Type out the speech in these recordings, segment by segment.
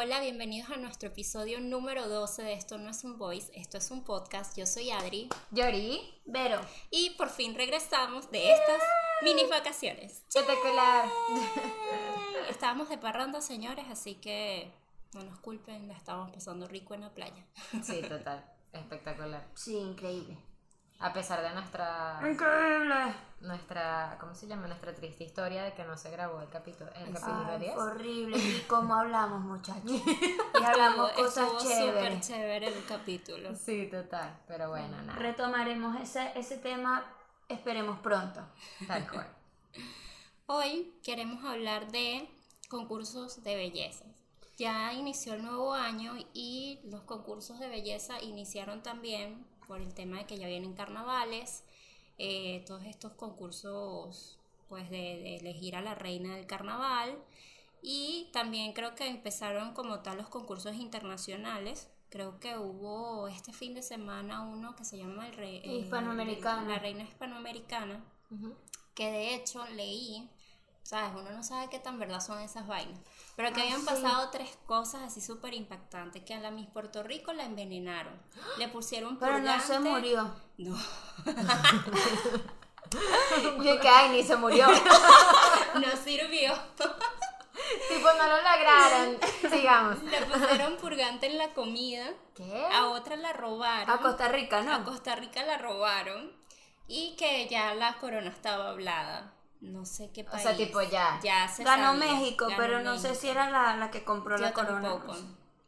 Hola, bienvenidos a nuestro episodio número 12 de Esto no es un voice, esto es un podcast. Yo soy Adri. Yori. Vero. Y por fin regresamos de estas mini vacaciones. Espectacular. Estábamos de parranda, señores, así que no nos culpen, la estábamos pasando rico en la playa. Sí, total. Espectacular. Sí, increíble. A pesar de nuestra Increíble. nuestra ¿cómo se llama? Nuestra triste historia de que no se grabó el capítulo el capítulo Ay, 10. fue horrible. Y cómo hablamos, muchachos. Y hablamos Estuvo- cosas estuvo súper chéveres. chévere el capítulo. Sí, total, pero bueno, nada. Retomaremos ese, ese tema, esperemos pronto. Tal cual. Hoy queremos hablar de concursos de belleza. Ya inició el nuevo año y los concursos de belleza iniciaron también por el tema de que ya vienen carnavales, eh, todos estos concursos pues de, de elegir a la reina del carnaval y también creo que empezaron como tal los concursos internacionales. Creo que hubo este fin de semana uno que se llama el Rey Hispanoamericana. la reina hispanoamericana que de hecho leí, sabes, uno no sabe qué tan verdad son esas vainas, pero que Ah, habían sí. pasado tres cosas así súper impactantes, que a la Miss Puerto Rico la envenenaron, le pusieron Pero no se purgante- murió. No, Yo que ay, ni se murió. no sirvió. tipo, no lo lograron. Sigamos. Le pusieron purgante en la comida, ¿Qué? a otra la robaron, A Costa Rica, a ¿no? Costa Rica la robaron y que ya la corona estaba hablada. No sé qué O país. sea, tipo, ya. Ya se Ganó sabía, México, ganó pero no sé si era la, la que compró Yo la corona. tampoco.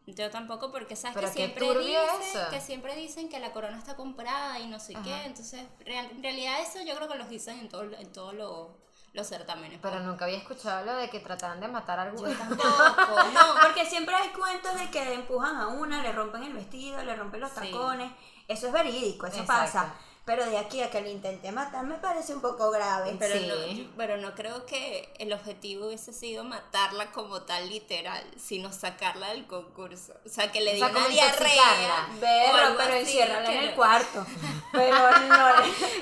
Yo tampoco porque sabes Pero que siempre dicen que siempre dicen que la corona está comprada y no sé Ajá. qué, entonces real- en realidad eso yo creo que los dicen en todo, en todos los, los certámenes. Pero nunca había escuchado lo de que trataban de matar a algún. yo tampoco, no, Porque siempre hay cuentos de que empujan a una, le rompen el vestido, le rompen los Sí. tacones. Eso es verídico, eso Exacto. pasa. Pero de aquí a que le intente matar me parece un poco grave. pero, Sí. no, pero no creo que el objetivo hubiese sido matarla como tal literal, sino sacarla del concurso. O sea, que le sea, una diarrea. intoxicarla. o Berro, algo pero así, enciérrala en el no- cuarto. Pero no.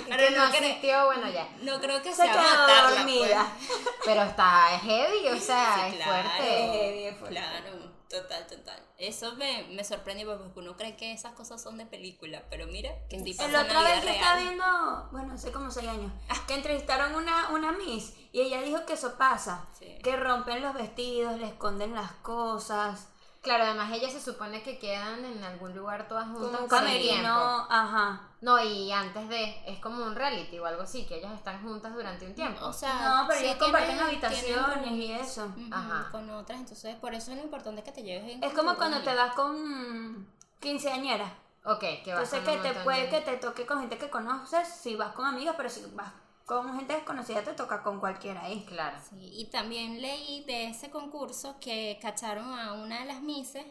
Pero que no asistió, bueno, ya. No creo que Se sea matarla. dormida. pues. Pero está heavy, o sea, Sí, es claro. fuerte. Claro, total, total. Eso me, me sorprendió porque uno cree que esas cosas son de película, pero mira, que sí pasan vez yo estaba viendo, bueno, hace como seis años, que entrevistaron una, una Miss y ella dijo que eso pasa, Sí. que rompen los vestidos, le esconden las cosas, Claro, además ellas se supone que quedan en algún lugar todas juntas. como un tiempo. camerino, ajá. No, y antes de, es como un reality o algo así, que ellas están juntas durante un tiempo. O sea, No, pero sí ellos comparten habitaciones tienen y eso. Ajá. con otras, entonces por eso es lo importante que te lleves en Es como cuando te vas con quinceañera. ok, que vas Entonces con que un te puede de- que te toque con gente que conoces, si vas con amigas, pero si vas con gente desconocida te toca con cualquiera ahí. Claro. Sí, y también leí de ese concurso que cacharon a una de las mises,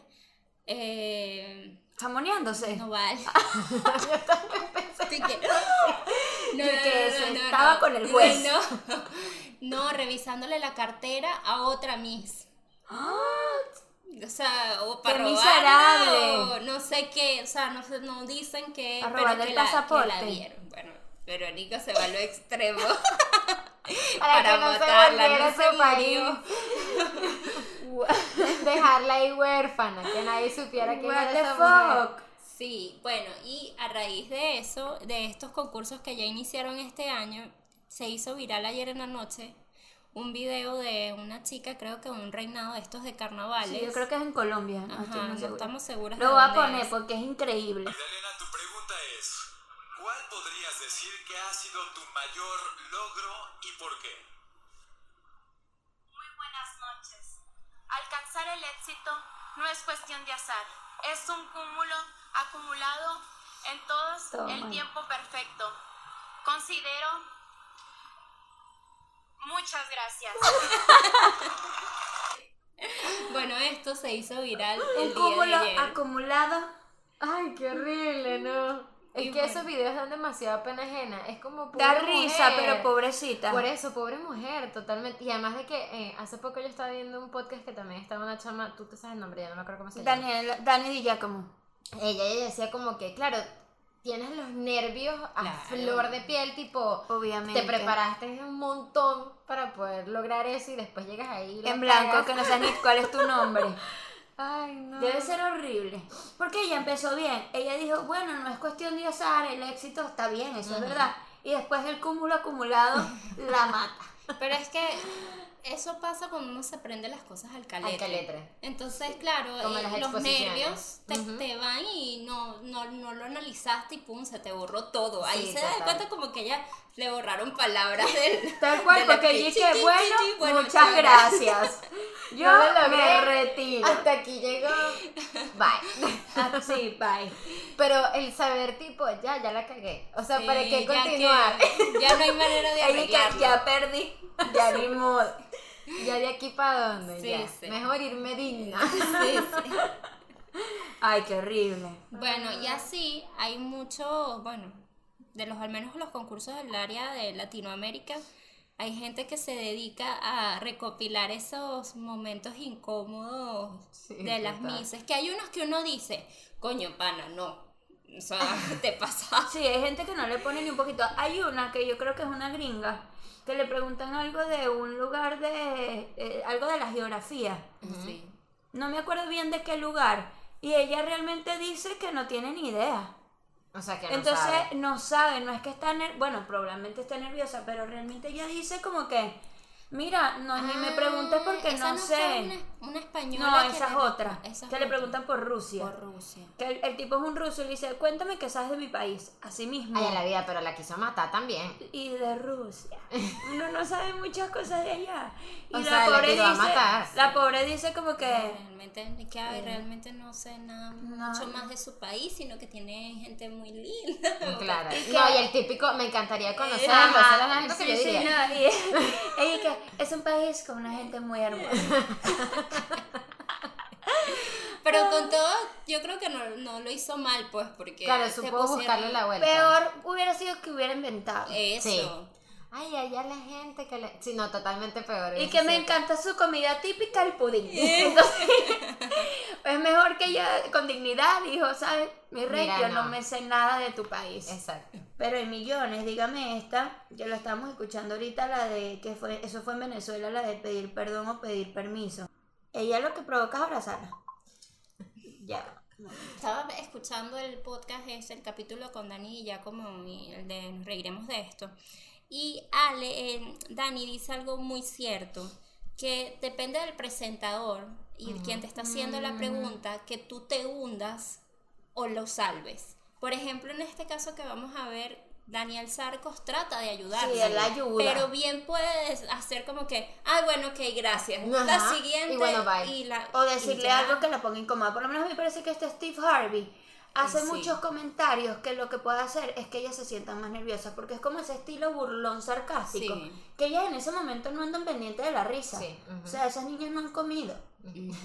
eh, Jamoneándose. no vale. Sí que- No, Y que se estaba con el juez. No, no, revisándole la cartera a otra Miss. O sea, o para ¡Qué robarla, miserable! o no sé qué, o sea, no, sé, no dicen que, A pero robarle que el la, que pasaporte. la vieron. Bueno, Verónica se va a lo extremo Para, que no se volviera no se país. Dejarla ahí huérfana, que nadie supiera quién era esa mujer. fuck? Sí, bueno, y a raíz de eso, de estos concursos que ya iniciaron este año, se hizo viral ayer en la noche un video de una chica, creo que un reinado de estos de carnavales. Sí, yo creo que es en Colombia. No, Ajá, no segura. estamos seguras Lo voy a poner es. porque es increíble. ¿Cuál podrías decir que ha sido tu mayor logro y por qué? Muy buenas noches. Alcanzar el éxito no es cuestión de azar, es un cúmulo acumulado en todos Toma. el tiempo perfecto. Considero... Muchas gracias. Bueno, esto se hizo viral el Un día cúmulo de ayer. acumulado. Ay, qué horrible, ¿no? Es Y que bueno. esos videos dan demasiada pena ajena. Es como pobre Da risa, mujer. pero pobrecita. Por eso, pobre mujer, totalmente. Y además de que eh, hace poco yo estaba viendo un podcast que también estaba una chama, tú te sabes el nombre, ya no me acuerdo cómo se llama. Daniel, Dani Di Giacomo. Ella, ella decía como que, claro, tienes los nervios a Claro. flor de piel, tipo, Obviamente. te preparaste un montón para poder lograr eso y después llegas ahí. y En blanco, cagas. que no sabes ni cuál es tu nombre. Ay, no. Debe ser horrible. Porque ella empezó bien. Ella dijo, bueno, no es cuestión de azar, el éxito está bien, eso es verdad. Y después el cúmulo acumulado la mata. Pero es que eso pasa cuando uno se prende las cosas al caletre. Al caletre. Entonces, claro, eh, los nervios te, te van y no, no, no lo analizaste y pum, se te borró todo. Ahí Sí, se da total. cuenta como que ella le borraron palabras del... Tal cual, de porque dije, bueno, bueno, muchas gracias. Yo No me retiro. Hasta aquí llegó. Bye. Ah, sí, bye. Pero el saber, tipo, ya, ya la cagué. O sea, Sí, ¿para qué ya que- continuar? Ya, no hay manera de arreglarlo. ya perdí, ya ni modo. ya de aquí para dónde. Sí, ya. sí. Mejor irme digna. Sí. Ay, qué horrible. Bueno, y así hay muchos, bueno, de los al menos los concursos del área de Latinoamérica, hay gente que se dedica a recopilar esos momentos incómodos Sí, de las total. mises, que hay unos que uno dice, coño, pana, no. O sea, te pasa. Sí, hay gente que no le pone ni un poquito. Hay una que yo creo que es una gringa, que le preguntan algo de un lugar de... eh, algo de la geografía. Sí. No me acuerdo bien de qué lugar. Y ella realmente dice que no tiene ni idea. O sea, que no Entonces sabe. no sabe, no es que está ner bueno, probablemente esté nerviosa, pero realmente ella dice como que, mira, no ni me preguntes porque Ah, esa no, fue sé. Una, española. No, esa es le- otra. esa es que le otra. preguntan por Rusia. Por Rusia. Que el, el tipo es un ruso y le dice, cuéntame qué sabes de mi país. Así mismo. Ay, en la vida, pero la quiso matar también. Y de Rusia. Uno no sabe muchas cosas de allá. Y O la sea, pobre tiró a dice, matar. la pobre dice como que Realmente, que, ay, realmente no sé nada mucho más de su país, sino que tiene gente muy linda. Claro. Y que- No, y el típico, me encantaría conocerlo. Ajá, sí, sí, no, y- que es un país con una gente muy hermosa. Pero con todo, yo creo que no, no lo hizo mal, pues, porque. Claro, se supo pusieron- buscarle la vuelta. Peor hubiera sido que hubiera inventado. Eso. Sí. Ay, allá la gente que le... Sí, no, totalmente peor. Y que me encanta su comida típica, el pudín. Entonces, es mejor que ella con dignidad dijo, ¿sabes? Mi rey, Mira, yo no. no. me sé nada de tu país. Exacto. Pero hay millones, dígame esta, que lo estamos escuchando ahorita, la de que fue, eso fue en Venezuela, la de pedir perdón o pedir permiso. Ella lo que provoca es abrazarla. Ya. Estaba escuchando el podcast, ese, el capítulo con Dani y ya como el de Nos reiremos de esto. Y Ale, eh, Dani dice algo muy cierto, que depende del presentador y quien te está haciendo la pregunta, que tú te hundas o lo salves. Por ejemplo, en este caso que vamos a ver, Daniel Sarcos trata de ayudar. Sí, él ayuda. Pero bien puedes hacer como que, ay, bueno, ok, gracias. La siguiente. y bueno, bye. y la- O decirle algo que la ponga incómoda. Por lo menos a mí me parece que este Steve Harvey hace Sí. muchos comentarios que lo que puede hacer es que ella se sienta más nerviosa. Porque es como ese estilo burlón sarcástico. Sí. Que ellas en ese momento no andan pendientes de la risa. Sí. O sea, esas niñas no han comido.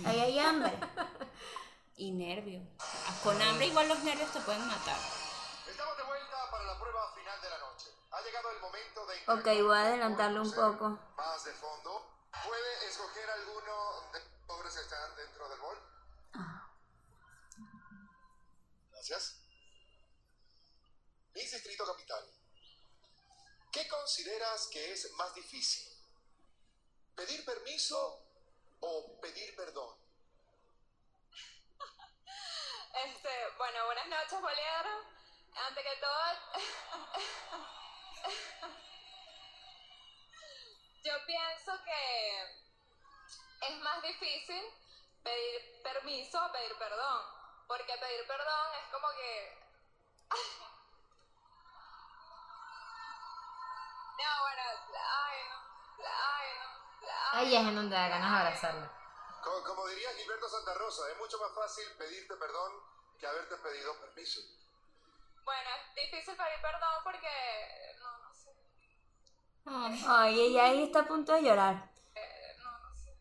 Ahí hay hambre. Y nervios. Con hambre igual los nervios te pueden matar. Estamos de vuelta para la prueba final de la noche. Ha llegado el momento de... Ok, voy a adelantarlo un poco. Más de fondo. ¿Puede escoger alguno de los sobres que están dentro del bol? Gracias. Miss Distrito Capital. ¿Qué consideras que es más difícil? ¿Pedir permiso o pedir perdón? Este, bueno, buenas noches, Bolívar. Ante que todo, yo pienso que es más difícil pedir permiso o pedir perdón. Porque pedir perdón es como que. No, bueno, ay, no, ay, no, ay, Ahí es en donde da ganas de abrazarlo. Co- Como diría Gilberto Santa Rosa, es mucho más fácil pedirte perdón que haberte pedido permiso. Bueno, es difícil pedir perdón porque. No, no sé. Ay, ella ahí está a punto de llorar. eh, no, no sé.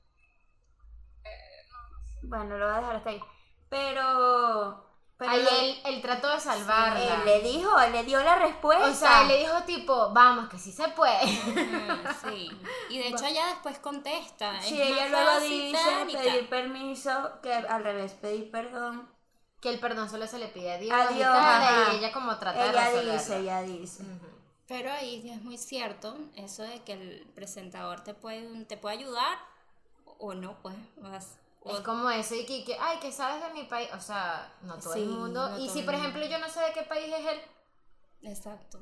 Eh, no, no sé. Bueno, lo voy a dejar hasta ahí. Pero. pero Ahí él, él trató de salvarla. él le dijo, él le dio la respuesta. o sea, él le dijo tipo, vamos, que sí se puede. sí. Y de hecho ella después contesta. es Sí, ella luego dice pedir permiso, que al revés, pedir perdón. Que el perdón solo se le pide a Dios. A y tal, ella como trata de Ella resolverlo. dice, ella dice. Pero ahí es muy cierto eso de que el presentador te puede, te puede ayudar o no, pues. vas- Es como eso, y que, que, ay, que sabes de mi país, o sea, no todo Sí, el mundo. no y si, por ejemplo, yo no sé de qué país es él, Exacto.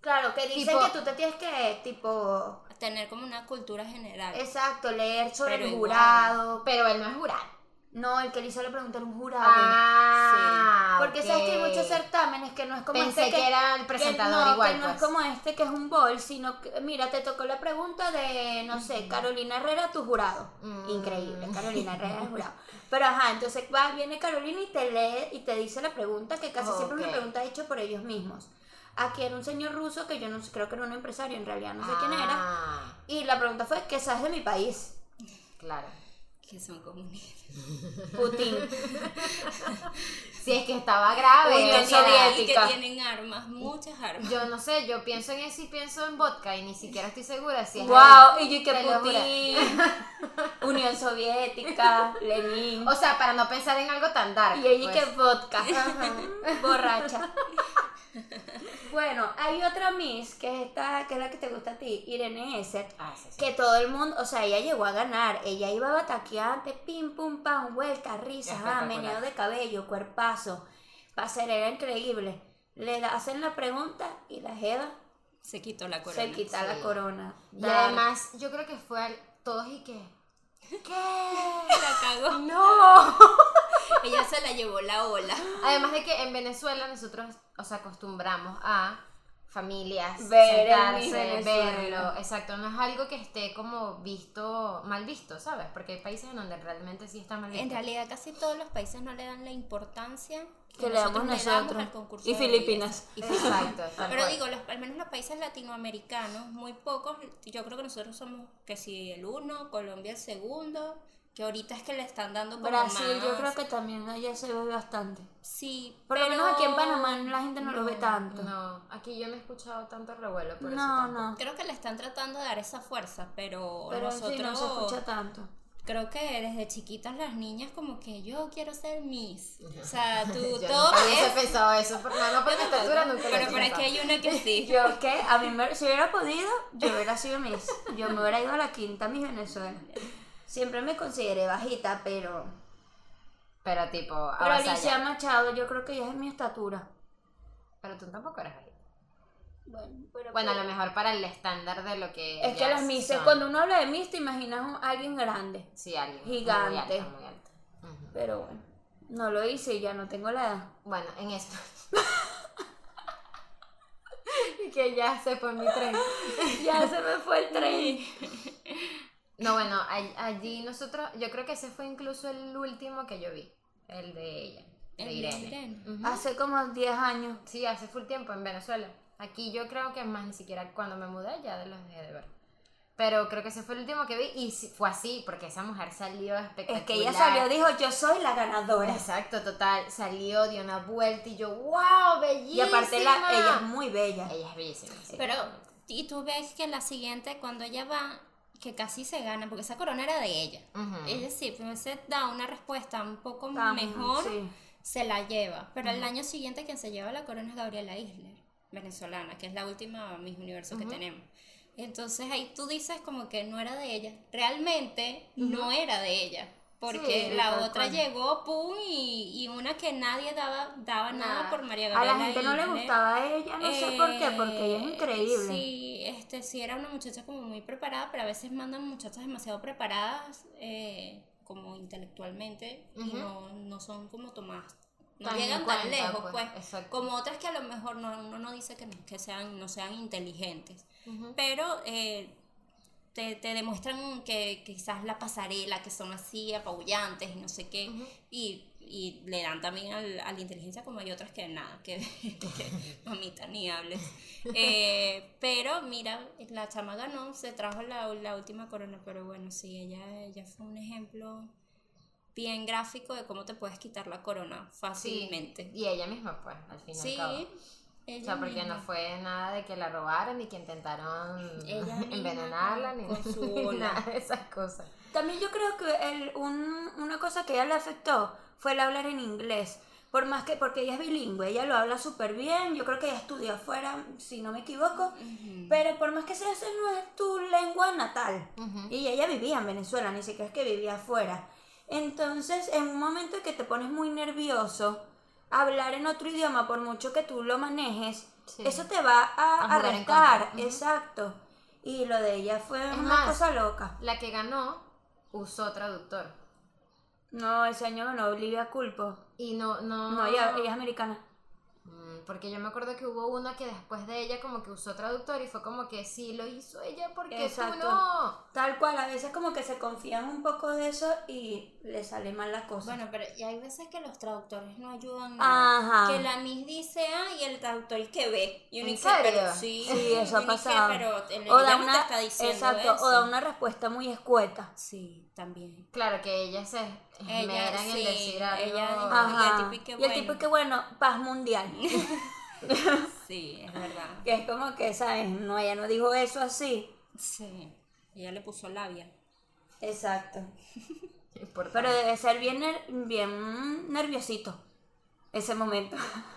Claro, que dicen Tipo- que tú te tienes que, tipo, Tener como una cultura general. exacto, leer sobre Pero el igual. jurado. pero él no es jurado. No, el que le hizo la pregunta era un jurado. Ah, Porque sabes que hay muchos certámenes que no es como Pensé este que era el que presentador no, igual, que no es pues. como este que es un bol, sino que, mira, te tocó la pregunta de, no sé, Carolina Herrera, tu jurado. Mm. Increíble, Carolina Herrera, el jurado. Pero ajá, entonces va, viene Carolina y te lee y te dice la pregunta, que casi siempre es una pregunta hecha por ellos mismos. Aquí era un señor ruso que yo no sé, creo que era un empresario, en realidad no sé quién era. Ah, Y la pregunta fue, ¿qué sabes de mi país? Claro. Que son comunistas. Putin. Si es que estaba grave. Unión Soviética. Y que tienen armas, muchas armas. Yo no sé, yo pienso en eso y pienso en vodka y ni siquiera estoy segura si es wow, y yo que. Putin, Unión Soviética, Lenin. O sea, para no pensar en algo tan dark. Y ella pues. que vodka, borracha. Bueno, hay otra Miss, que es esta, que es la que te gusta a ti, Irene Esser, Ah, sí, sí. que todo el mundo, o sea, ella llegó a ganar, ella iba bataqueante, pim, pum, pam, vuelta, risas, ah, meneo de cabello, cuerpazo, pasarela increíble. Le hacen la pregunta y la jeva Se quitó la corona. se quita la corona. Y además, yo creo que fue al- todos y que. ¿Qué? La cagó. ¡No! Ella se la llevó la ola. Además de que en Venezuela nosotros os acostumbramos a familias, Ver sentarse, verlo, exacto, no es algo que esté como visto, mal visto, ¿sabes? Porque hay países en donde realmente sí está mal visto. En realidad casi todos los países no le dan la importancia que, Que le damos nosotros, le nosotros. damos al concurso Y de Filipinas. Y. Exacto, Pero digo, los- al menos los países latinoamericanos, muy pocos, yo creo que nosotros somos que si el uno, Colombia el segundo, que ahorita es que le están dando como Brasil, yo más- creo que también allá se ve bastante. sí, Por lo pero- menos aquí en Panamá la gente no, lo ve tanto. No, aquí yo no he escuchado tanto revuelo por eso. no, tampoco. no. Creo que le están tratando de dar esa fuerza, pero, Pero nosotros sí, no se escucha tanto. creo que desde chiquitas las niñas como que yo quiero ser Miss. O sea, tú Yo todo es... pensado eso, por, no, no por mi estatura nunca lo Pero por aquí hay una que sí. Yo que a mí me, si hubiera podido, yo hubiera sido Miss. Yo me hubiera ido a la quinta Miss Venezuela. Siempre me consideré bajita, pero. Pero tipo, Pero. Alicia Machado, yo creo que ella es mi estatura. Pero tú tampoco eres bajita. Bueno, pero. Bueno, a lo mejor para el estándar de lo que. Es que las Miss, son. cuando uno habla de Miss, te imaginas un- a alguien grande. Sí, alguien. Gigante. Muy muy. Pero bueno, no lo hice y ya no tengo la edad. Bueno, en esto. y que ya se fue mi tren. Ya se me fue el tren. No, bueno, all- allí nosotros, yo creo que ese fue incluso el último que yo vi, el de ella, de El de Irene. Irene. Ujú. Hace como 10 años. Sí, hace full tiempo en Venezuela. Aquí yo creo que más ni siquiera cuando me mudé ya de los dejé de ver. Pero creo que ese fue el último que vi y fue así, porque esa mujer salió espectacular. Es que ella salió, dijo, yo soy la ganadora. Exacto, total. Salió, dio una vuelta y yo, wow, Y bellísima. aparte la, ella es muy bella. Ella es bellísima. sí. Pero, y tú ves que la siguiente, cuando ella va, que casi se gana, porque esa corona era de ella. Ujú. Es decir, si hubiese dado una respuesta un poco mejor, sí. se la lleva. Pero el año siguiente quien se lleva la corona es Gabriela Isler, venezolana, que es la última Miss Universo que tenemos. Entonces ahí tú dices como que no era de ella. Realmente no era de ella. Porque Sí, la otra cual. llegó, pum, y, y una que nadie daba, daba nada, Nada. por María A Gabriela la gente no le gustaba a ella, no sé por qué, porque ella es Eh, increíble. Sí, este, sí era una muchacha como muy preparada, pero a veces mandan muchachas demasiado preparadas eh, como intelectualmente y no, no son como tomadas. No Tan llegan cuenta, tan lejos, pues, pues. Como otras que a lo mejor no, uno no dice que, no, que sean, no sean inteligentes, pero eh, te, te demuestran que, que quizás la pasarela, que son así apabullantes y no sé qué, y, y le dan también al- a la inteligencia como hay otras que nada, que, que mamita ni hables. Eh, pero mira, la chama ganó, se trajo la, la última corona, pero bueno, sí, ella, ella fue un ejemplo bien gráfico de cómo te puedes quitar la corona Sí, fácilmente. Y ella misma, pues, al fin y Sí, al cabo. O sea, porque misma. no fue nada de que la robaran ni que intentaron Ella envenenarla ni, con su ni nada de esas cosas. También yo creo que el, un- una cosa que a ella le afectó fue el hablar en inglés. Por más que, porque ella es bilingüe, ella lo habla súper bien, yo creo que ella estudió afuera, si no me equivoco, pero por más que sea, esa no es tu lengua natal. Y ella vivía en Venezuela, ni siquiera es que vivía afuera. Entonces, en un momento en que te pones muy nervioso, hablar en otro idioma, por mucho que tú lo manejes, Sí. eso te va a, A restar. Exacto. Y lo de ella fue Es una más, cosa loca. La que ganó usó traductor. No, ese año ganó Olivia Culpo. Y no, no. No, ella, ella es americana. Mm, Porque yo me acuerdo que hubo una que después de ella como que usó traductor y fue como que sí lo hizo ella porque Exacto. tú no. Tal cual, a veces como que se confían un poco de eso y le sale mal la cosa. Bueno, pero y hay veces que los traductores no ayudan. Ajá. Que la Miss dice A y el traductor es que ve. Y uno ¿En dice, serio? pero sí. Sí, eso ha pasado. Pero el o da una, está diciendo exacto, eso. o da una respuesta muy escueta. Sí, también. Claro que ella se Ella, esmera en sí, el decir algo. ella dijo- Ajá. y el tipo y qué Y el bueno. tipo y qué bueno, paz mundial. Sí, es verdad. que es como que, ¿sabes? No, ella no dijo eso así. Sí. Ella le puso labia. Exacto. Importante. Pero debe ser bien, bien nerviosito ese momento.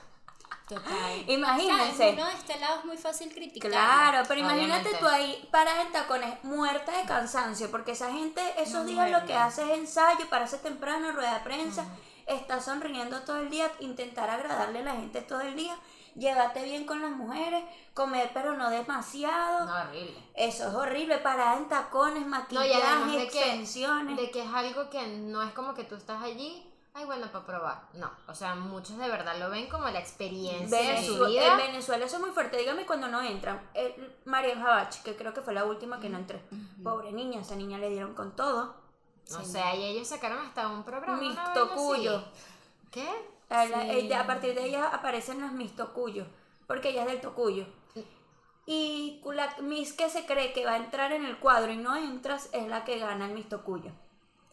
Total. Imagínense. Uno de este lado es muy fácil criticar. Claro, pero imagínate Obviamente. tú ahí parada en tacones, muerta de cansancio, porque esa gente esos No días lo que hace es ensayo, pararse temprano, rueda de prensa, está sonriendo todo el día, intentar agradarle a la gente todo el día, llévate bien con las mujeres, comer pero no demasiado. No, horrible. Eso es horrible, parada en tacones, No, maquillaje, que, extensiones. de que es algo que no es como que tú estás allí, ay, bueno, para probar. No, o sea, muchos de verdad lo ven como la experiencia de su vida. en Venezuela eso es muy fuerte, dígame cuando no entran. El, Marian Javach, que creo que fue la última que no entré. Pobre niña, esa niña le dieron con todo. O sea, y ellos sacaron hasta un programa. Tocuyo. así. ¿Qué? Eh, a partir de ella aparecen las Miss Tocuyo, porque ella es del Tocuyo. Y la Miss que se cree que va a entrar en el cuadro y no entras es la que gana el Miss Tocuyo.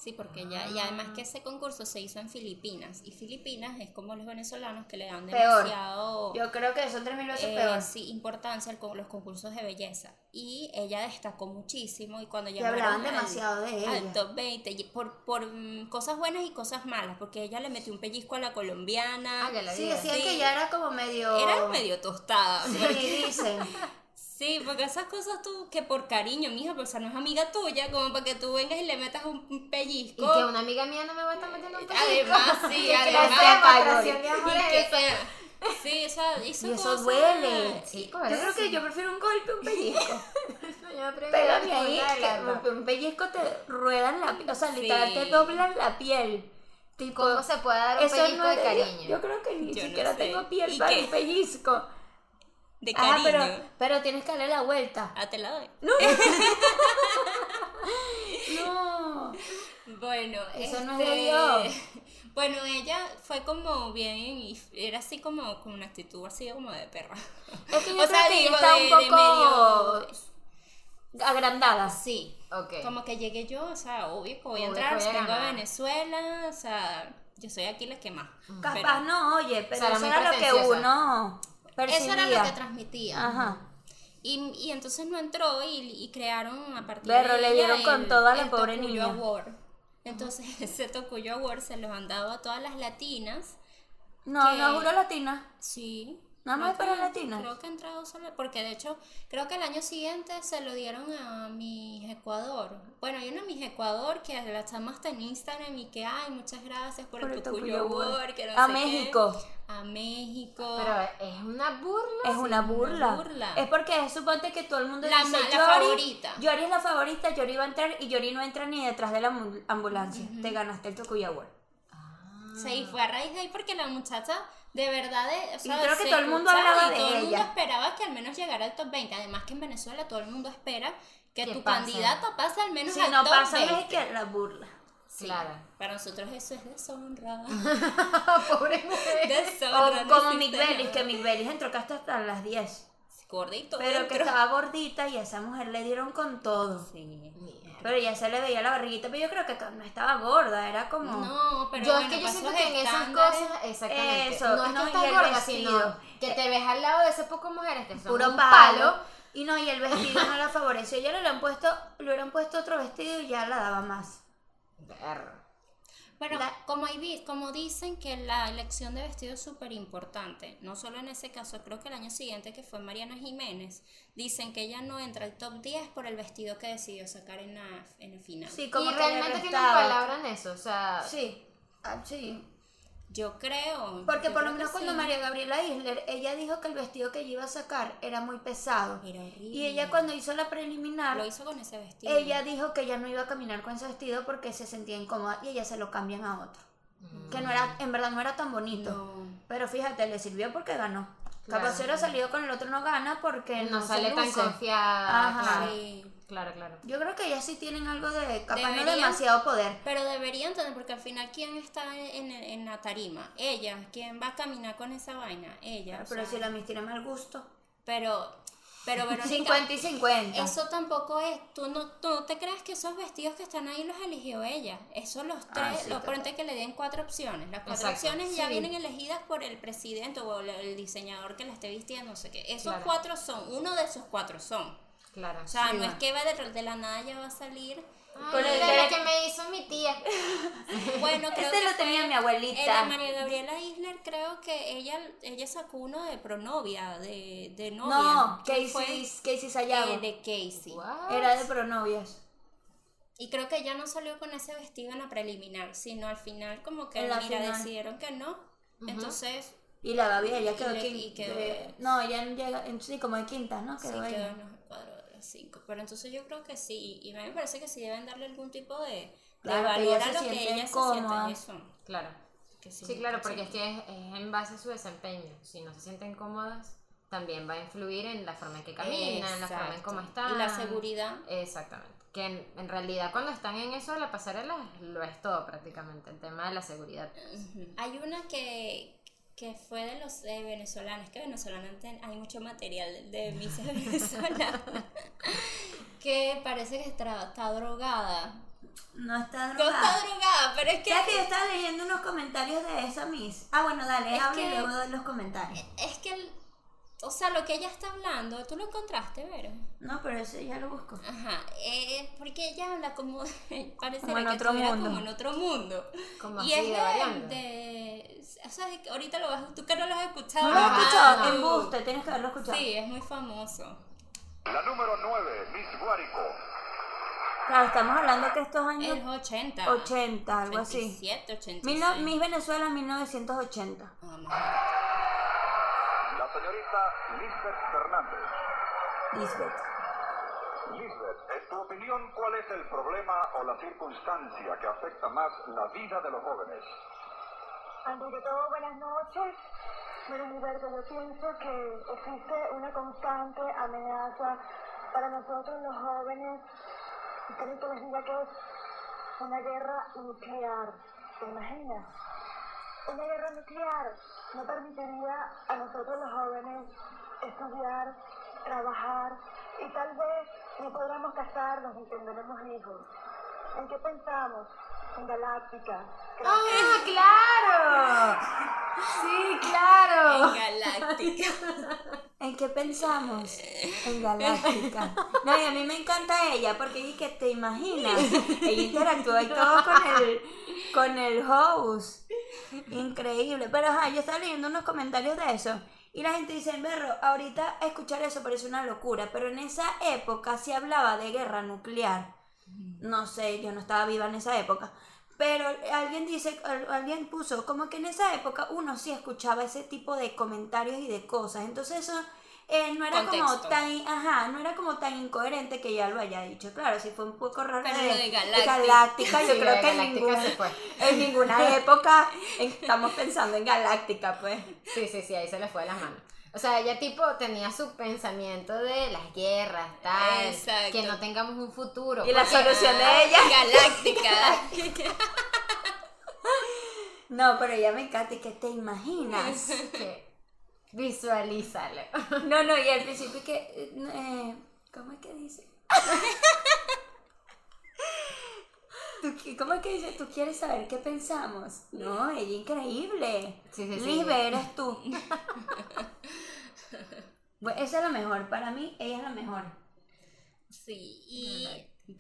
Sí, porque ya, y además que ese concurso se hizo en Filipinas. Y Filipinas es como los venezolanos que le dan Peor. demasiado Yo creo que son tres mil veces eh, peor. sí, importancia con los concursos de belleza. Y ella destacó muchísimo. Y cuando hablaban al- demasiado de ella. al top 20, y por, por mm, cosas buenas y cosas malas, porque ella le metió un pellizco a la colombiana. Ah, ya la Sí, decían Sí. que ella era como medio... Era medio tostada. Sí, dicen. Sí, porque esas cosas tú, que por cariño, mija, pero esa no es amiga tuya, como para que tú vengas y le metas un, pellizco. Y que una amiga mía no me va a estar metiendo un pellizco. Además, sí, Que además. que, esa? eh, sí, esa, hizo Y eso cosas- duele. Sí, Yo creo que yo prefiero un golpe, un pellizco. Yo Pégame ahí, que un pellizco te ruedan la piel, o sea, Sí. literal te doblan la piel. Tipo, ¿Cómo se puede dar un eso pellizco no de es cariño? Yo creo que ni Yo no siquiera sé. tengo piel ¿Y para qué? un pellizco. De Ah, cariño. pero, pero tienes que darle la vuelta. Ah, te la doy. No. Bueno, Eso no es este, de Dios. Bueno, ella fue como bien, y era así como con una actitud así como de perra. Es que yo O creo sea, que digo, está de- un de poco medio- agrandada. Sí, Ok. como que llegué yo, o sea, obvio que voy a entrar, voy a vengo a. Venezuela, o sea, yo soy aquí la que más. Capaz Pero no, oye, pero Será eso era lo que uno percibía. Eso era lo que transmitía. Ajá. Y, y entonces no entró y, y crearon a partir de le ella dieron con el- todo a la el pobre Tocuyo niña. Award. Entonces ese Tocuyo Award se los han dado a todas las latinas. No, que- no juro latina. Sí. Nada más para latinas. Creo que ha entrado solo, porque de hecho creo que el año siguiente se lo dieron a Miss Ecuador. Bueno, hay una Miss Ecuador que la estamos hasta en Instagram y que, ay, muchas gracias por, Por el Tocuyo Award. Award. que no A sé qué. A México. Pero es una burla. Es una burla. burla. Es porque suponte que todo el mundo La dice la Yori, favorita. Yori es la favorita, Yori va a entrar y Yori no entra ni detrás de la ambu- ambulancia. Te ganaste el Tokuya Award. Sí, fue a raíz de ahí porque la muchacha de verdad, de- o sea, creo que todo el mundo hablaba y de todo el mundo ella. esperaba que al menos llegara al top 20. Además que en Venezuela todo el mundo espera que tu candidato pase al menos Si al no top pasa 20. es que la burla. Claro. Para nosotros eso es deshonra. Pobre mujer. deshonra. O como Mick Bellis, que Mick Bellis entró casi hasta las 10. Gordito. Pero que dentro. estaba gordita y a esa mujer le dieron con todo. Sí. Pero ya se le veía la barriguita, pero yo creo que no estaba gorda, era como... No, pero yo bueno, es que yo siento que en esas cosas, exactamente. Eso, no es que no, estás gorda, vestido. sino que te ves al lado de ese poco mujeres que son puro un palo. palo. Y no, y el vestido no la favoreció. Ya le hubieran puesto, le hubieran puesto otro vestido y ya la daba más. Pero La- como, hay, vi- como dicen que la elección de vestido es súper importante, no solo en ese caso, creo que el año siguiente que fue Mariana Jiménez, dicen que ella no entra al top 10 por el vestido que decidió sacar en la, en el final. Sí, como y realmente tienen palabra en eso, o sea, Sí, ah, sí. Yo creo. Porque yo por lo menos cuando sí. María Gabriela Isler, ella dijo que el vestido que ella iba a sacar era muy pesado. Era horrible. Y ella cuando hizo la preliminar, Lo hizo con ese vestido. ella dijo que ella no iba a caminar con ese vestido porque se sentía incómoda y ella se lo cambian a otro. Que no era, en verdad no era tan bonito. No. Pero fíjate, le sirvió porque ganó. Claro. Capaz si hubiera salido con el otro no gana porque no, no, sale se tan confiada. Ajá. Claro, Sí. Claro, claro. Yo creo que ellas sí tienen algo de, capaz no demasiado poder. Pero deberían tener, porque al final, ¿quién está en, en- la tarima? Ella. ¿Quién va a caminar con esa vaina? Ella. Pero sea, si la Miss tiene mal gusto. Pero, pero Verónica, 50 y 50. Eso tampoco es, tú no, tú no te creas que esos vestidos que están ahí los eligió ella. Eso los tres, Ah, sí, los que le den cuatro opciones. Las cuatro Exacto, opciones ya vienen elegidas por el presidente o el, el diseñador que la esté vistiendo, no sé qué. Esos Claro. cuatro son, uno de esos cuatro son. Claro. O sea, Sí, no va. es que va de, de la nada ya va a salir. Ay, Con el de- lo que me hizo mi tía. Bueno, creo Este que lo tenía mi abuelita. eh, la María Gabriela Isler, creo que ella, ella sacó uno de pronovia, de, de novia. No, Casey, fue Casey Sayago. eh, de Casey. What? Era de pronovias. Y creo que ella no salió con ese vestido en la preliminar, sino al final como que mira, final. decidieron que no. Entonces, Y la Gaby, ella Y quedó le- quin- y quedó- de- No, ella llega, en- sí, como de quinta, ¿no? sí Quedó quedó las cinco. Pero entonces yo creo que sí, y a mí me parece que sí deben darle algún tipo de, Claro, valor a lo que siente ella se cómoda. siente eso. Claro. Que sí, Sí, claro, que porque sí. es que es, es en base a su desempeño. Si no se sienten cómodas, también va a influir en la forma en que caminan, en la forma en cómo están. Y la seguridad. Exactamente. Que en, en realidad cuando están en eso de la pasarela lo es todo prácticamente, el tema de la seguridad. Hay una que, que fue de los eh, venezolanos, que venezolanos hay mucho material de misas venezolanas, que parece que está, está drogada. No está No drogada. está drogada, pero es que... ¿Sabes que yo estaba leyendo unos comentarios de esa Miss? Ah, bueno, dale, que- luego doy los comentarios. Es que, el- o sea, lo que ella está hablando, tú lo encontraste, Vero. No, pero ese ya lo busco. Ajá, eh, porque ella habla como, parece Como en que otro mundo. como en otro mundo. Como y así es de de, que ahorita lo vas, tú que no lo has escuchado. No lo he Ah, escuchado, no. embuste, tienes que haberlo escuchado. Sí, es muy famoso. La número 9, Miss Guárico. Claro, estamos hablando que estos años los 80. 80, algo así. 87, 86. Mil no- Miss Venezuela 1980. Ah, imagínate. La señorita Lisbeth Fernández. Lisbeth. Lisbeth, en tu opinión, ¿cuál es el problema o la circunstancia que afecta más la vida de los jóvenes? Antes que todo, buenas noches. Bueno, Gilberto, yo pienso que existe una constante amenaza para nosotros los jóvenes. Creo que les diga que es una guerra nuclear. ¿Te imaginas? Una guerra nuclear no permitiría a nosotros los jóvenes estudiar, trabajar y tal vez no podamos casarnos ni tendremos hijos. ¿En qué pensamos? En Galáctica. ¡Ah, claro! Sí, claro. En Galáctica. ¿En qué pensamos? En Galáctica. No, y a mí me encanta ella porque dije que te imaginas. Ella interactúa y todo con el, con el host. Increíble. Pero ajá, yo estaba leyendo unos comentarios de eso. Y la gente dice, Berro, ahorita escuchar eso parece una locura. Pero en esa época se hablaba de guerra nuclear. No sé, yo no estaba viva en esa época. Pero alguien dice, al- alguien puso, como que en esa época uno sí escuchaba ese tipo de comentarios y de cosas. Entonces eso eh, no era como tan, ajá, no era como tan incoherente que ya lo haya dicho. Claro, sí fue un poco raro. Pero de, de Galáctica. Galáctica, yo Sí, lo creo que en en ninguna época estamos pensando en Galáctica, pues. Sí, sí, sí, ahí se le fue de las manos. O sea, ella tipo tenía su pensamiento de las guerras, tal, Exacto. que no tengamos un futuro. Y la solución de ella. Galáctica. No, pero ella me encanta y que te imaginas. que visualízalo. No, no, y al principio que. eh, ¿Cómo es que dice? ¿Tú ¿Cómo es que dice? ¿Tú quieres saber qué pensamos? No, ella increíble. Sí, sí, eres tú. Bueno, esa es la mejor. Para mí, ella es la mejor. Sí, y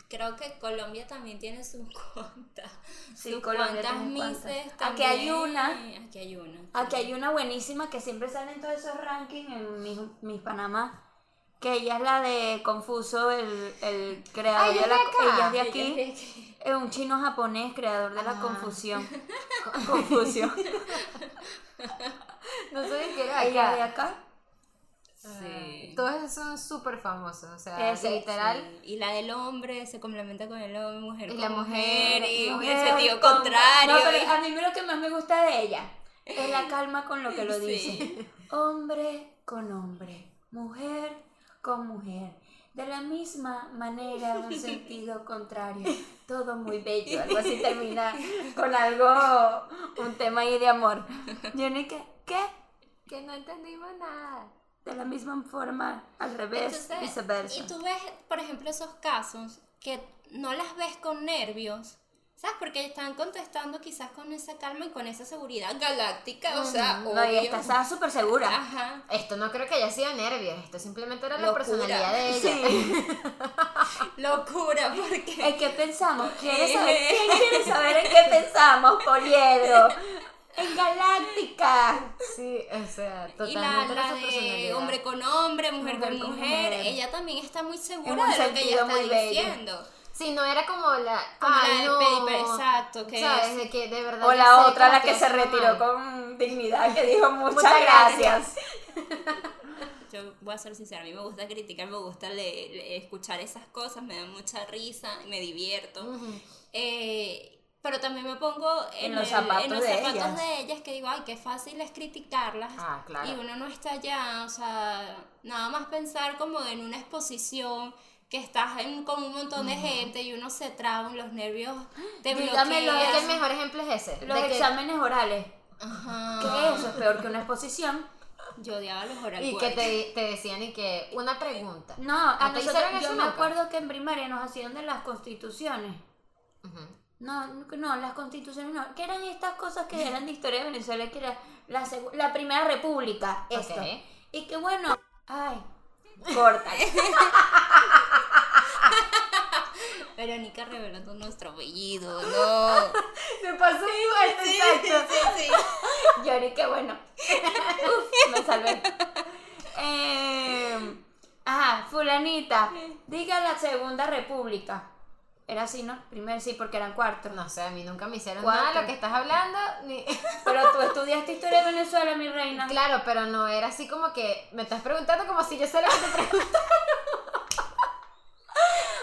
Creo que Colombia también tiene sus cuantas. Sí, sus Colombia cuantas. Misses Aquí hay una. Aquí hay una. Aquí hay una buenísima que siempre sale en todos esos rankings en mis, mis Panamá. Que ella es la de Confuso, el, el creador Ah, ¿ella de es la. Ella es de Ella aquí. es de aquí. Es un chino japonés, creador de la Ah. confusión. Confusión. No sabía que era Ella es de acá. acá. Sí. Todos esos son súper famosos, o sea, Ese, literal. Sí, Y la del hombre se complementa con el hombre, mujer Y la mujer, mujer, y en Mujer sentido con- contrario. No, pero a mí lo que más me gusta de ella es la calma con lo que lo Sí. dice. Hombre con hombre, mujer con mujer. De la misma manera, un sentido contrario. Todo muy bello. Algo así termina con algo, un tema ahí de amor. Yo ni que, ¿qué? Que no entendimos nada. De la misma forma, al revés, Entonces, viceversa. Y tú ves, por ejemplo, esos casos que no las ves con nervios, ¿sabes? Porque están contestando quizás con esa calma y con esa seguridad galáctica, o sea, No, y obvio. estaba súper segura. Ajá. Esto no creo que haya sido nervios, esto simplemente era la personalidad de ella. Sí. Locura, porque... ¿En qué pensamos? ¿Quieres saber? ¿Quién quiere saber en qué pensamos, Poliedro? En Galáctica. Sí, o sea, Y totalmente la, era la de personalidad. hombre con hombre, mujer, Mujer con con mujer, ella también está muy segura de lo que ella está bello. Sí, no era como la. Como la no. Pedi- exacto, que ¿Sabes? es- De que de verdad. O la sé otra, la que se retiró mal. con dignidad, que dijo muchas, Muchas gracias. gracias. Yo voy a ser sincera, a mí me gusta criticar, me gusta le- le- escuchar esas cosas, me dan mucha risa, me divierto. Eh, pero también me pongo en, En los el- zapatos en los de zapatos ellas. de ellas que digo, ay, qué fácil es criticarlas. Ah, claro. Y uno no está allá, o sea, nada más pensar como en una exposición que estás en, con un montón de gente y uno se traba, los nervios te Dígame lo Es que el mejor ejemplo es ese. Los de que- exámenes orales. Ajá. Que eso es peor que una exposición. Yo odiaba los oral Y que te, te decían y que una pregunta. No, a ¿No te nosotros, hicieron yo eso me nunca? acuerdo que en primaria nos hacían de las constituciones. No, no, las constituciones no. Que eran estas cosas que eran de historia de Venezuela, que era la, la primera república, esto. Y que bueno, ay, corta. Verónica revelando nuestro apellido, no. Me pasó igual, exacto. sí, sí. Lloré, qué bueno. Uf, me salvé. Eh, ajá, fulanita, diga la segunda república. Era así, ¿no? Primero sí, porque eran cuartos. No sé, a mí nunca me hicieron Cuatro. nada lo que estás hablando. Ni... Pero tú estudiaste historia de Venezuela, mi reina. Claro, pero no era así como que me estás preguntando como si yo sé lo que te pregunto.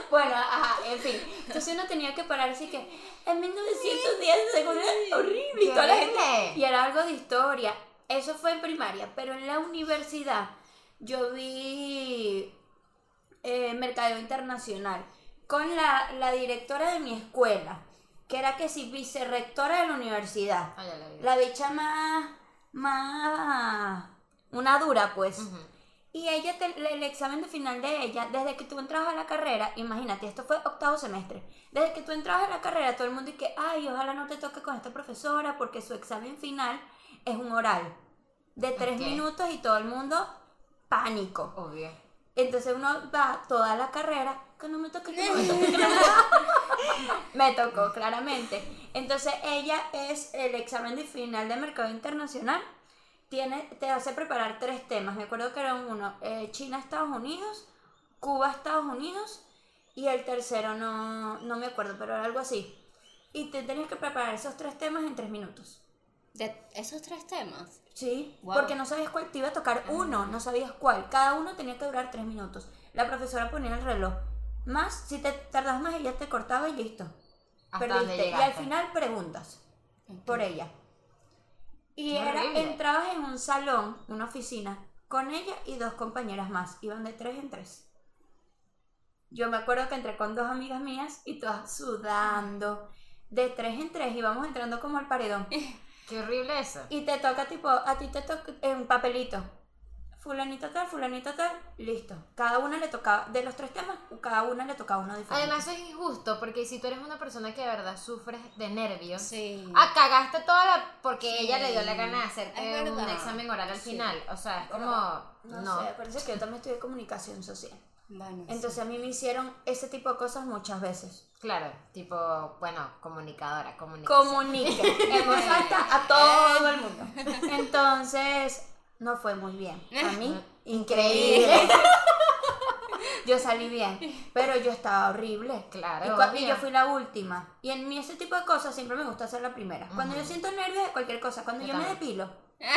Bueno, ajá, en fin. Entonces uno tenía que parar así que en 1910 según era horrible y toda la gente-. Y era algo de historia. Eso fue en primaria, pero en la universidad yo vi eh, Mercadeo Internacional con la, la directora de mi escuela, que era que sí, vicerrectora de la universidad. Ah, la. La bicha más, más, una dura pues. Y ella, te- el examen de final de ella, desde que tú entras a la carrera, imagínate, esto fue octavo semestre, desde que tú entras a la carrera, todo el mundo dice, ay, ojalá no te toque con esta profesora, porque su examen final es un oral de tres minutos y todo el mundo pánico. Obvio. Entonces uno va toda la carrera, que no me toque, que no me toque, que no me toque. Me tocó, claramente. Entonces ella es el examen de final de mercado internacional. Tiene, te hace preparar tres temas. Me acuerdo que eran uno, eh, China, Estados Unidos, Cuba, Estados Unidos, y el tercero no, no me acuerdo, pero era algo así. Y te tenías que preparar esos tres temas en tres minutos. De esos tres temas. Sí, Wow. porque no sabías cuál te iba a tocar uno, no sabías cuál. Cada uno tenía que durar tres minutos. La profesora ponía el reloj. Más, si te tardas más, ella te cortaba y listo. Hasta Perdiste. Y al final preguntas por ella. Y era, entrabas en un salón, una oficina, con ella y dos compañeras más. Iban de tres en tres. Yo me acuerdo que entré con dos amigas mías y todas sudando. De tres en tres íbamos entrando como al paredón. Qué horrible eso. Y te toca tipo, a ti te toca en un papelito. Fulanita tal, fulanita tal, listo. Cada una le tocaba, de los tres temas, cada una le tocaba uno diferente. Además eso es injusto porque si tú eres una persona que de verdad sufres de nervios, Sí. ah, cagaste toda la... porque Sí. ella le dio la gana de hacerte un examen oral al Sí. final. O sea, es como... no, No. sé, parece que yo también estudié comunicación social. Bueno, Entonces a mí me hicieron ese tipo de cosas muchas veces. Claro, tipo, bueno, comunicadora. Comunica en voz alta a todo el mundo. Entonces, no fue muy bien. A mí, increíble. Yo salí bien, pero yo estaba horrible. Claro, Y, yo fui la última. Y en mí ese tipo de cosas siempre me gusta hacer la primera. Cuando yo siento nervios de cualquier cosa, cuando Yo yo, me depilo. ok,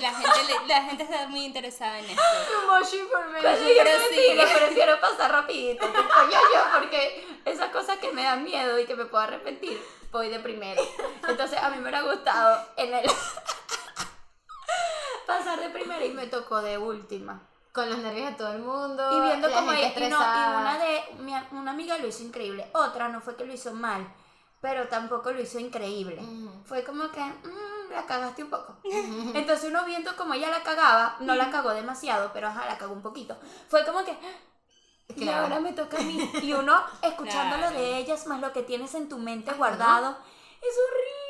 la gente, la gente está muy interesada en esto. Yo me sí. depilo, prefiero pasar rapidito. yo, yo, porque esas cosas que me dan miedo y que me puedo arrepentir, voy de primero. Entonces a mí me hubiera gustado en el... pasar de primera y me tocó de última. Con los nervios de todo el mundo. Y viendo la como gente ella, y, no, y una de mi, una amiga lo hizo increíble, otra no fue que lo hizo mal, pero tampoco lo hizo increíble. Fue como que mm, la cagaste un poco. Entonces uno viendo como ella la cagaba, no la cagó demasiado, pero ajá, la cagó un poquito. Fue como que y Claro. ahora me toca a mí. Y uno escuchando lo Claro. de ellas más lo que tienes en tu mente guardado, es horrible.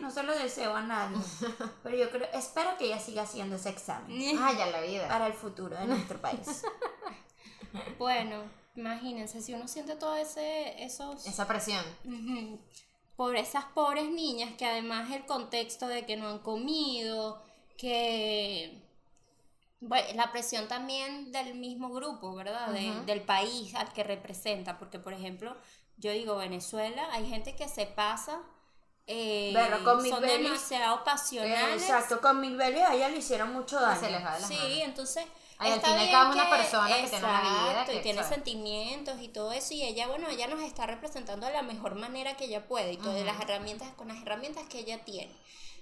No se lo deseo a nadie. Pero yo creo, espero que ella siga haciendo ese examen Ay, ya la vida. para el futuro de nuestro país. Bueno, imagínense, si uno siente todo ese, esos... Esa presión. Por esas pobres niñas que además el contexto de que no han comido, que bueno, la presión también del mismo grupo, ¿verdad? De- del país al que representa, porque por ejemplo, yo digo Venezuela, hay gente que se pasa, eh, Berro, con Miss son Bellis, demasiado pasionales. Exacto, con Miss Belly a ella le hicieron mucho daño. Se les va de las Sí, manos. entonces. Ay, al está fin y cabo es una persona que tiene una vida, exacto, y tiene sentimientos y todo eso. Y ella, bueno, ella nos está representando de la mejor manera que ella puede y con Ujú. las herramientas, con las herramientas que ella tiene.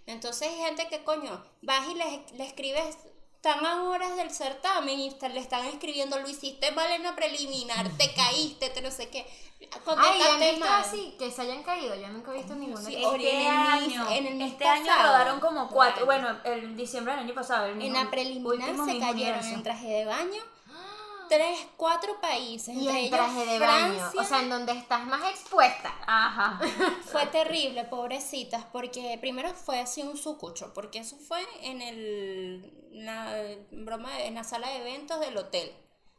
Entonces hay gente que, coño, vas y le, le escribes. Están a horas del certamen y le están escribiendo, lo hiciste mal en la preliminar, te caíste, te no sé qué. Ay, ¿han así? Que se hayan caído. Yo nunca he visto ninguna. Sí, Este el año, en el este año rodaron como cuatro, Bueno. el diciembre del año pasado, el En la preliminar se cayeron Universo. en traje de baño tres, cuatro países. Y entre en ellos traje de baño. Francia. O sea, en donde estás más expuesta. Ajá. Fue terrible, pobrecitas, porque primero fue así un sucucho, porque eso fue en el la broma en la sala de eventos del hotel.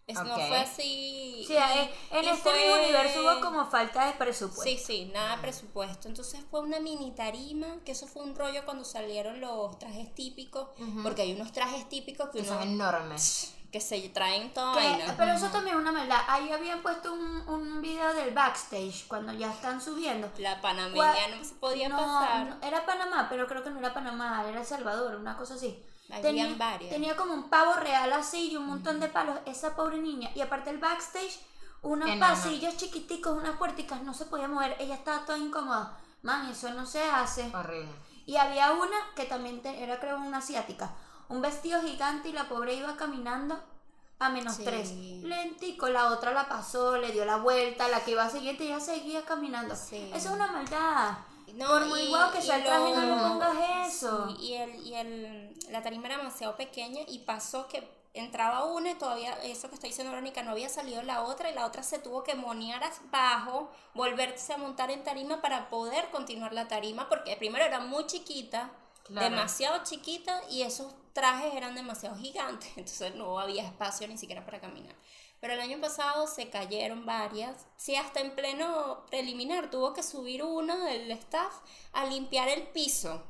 Es- No Ok. fue así. Sí, en, en y este fue- mismo universo hubo como falta de presupuesto. Sí, sí, nada de presupuesto. Entonces fue una mini tarima, que eso fue un rollo cuando salieron los trajes típicos, porque hay unos trajes típicos que Que son uno enormes. Que se traen vaina. pero eso también es una maldad. Ahí habían puesto un, un video del backstage cuando ya están subiendo. La panameña Gua- no se podía no, pasar. no, era Panamá, pero creo que no era Panamá, era El Salvador, una cosa así. Habían varias. tenía como un pavo real así y un montón de palos, esa pobre niña. Y aparte el backstage, unos Enano. pasillos chiquiticos, unas puerticas, no se podía mover. Ella estaba toda incómoda. Man, eso no se hace. Horrible. Y había una que también te- era, creo, una asiática. Un vestido gigante y la pobre iba caminando a menos Sí. tres. Lentico, la otra la pasó, le dio la vuelta, la que iba siguiente ella seguía caminando. Sí. Eso es una maldad. No, Por muy guau que sea el traje, no le lo- pongas eso. Sí, y el, y el, la tarima era demasiado pequeña y pasó que entraba una y todavía, eso que está diciendo Verónica, no había salido la otra y la otra se tuvo que monear abajo, volverse a montar en tarima para poder continuar la tarima, porque primero era muy chiquita, Claro. demasiado chiquita y esos trajes eran demasiado gigantes, entonces no había espacio ni siquiera para caminar. Pero el año pasado se cayeron varias. Sí, hasta en pleno preliminar tuvo que subir uno del staff a limpiar el piso.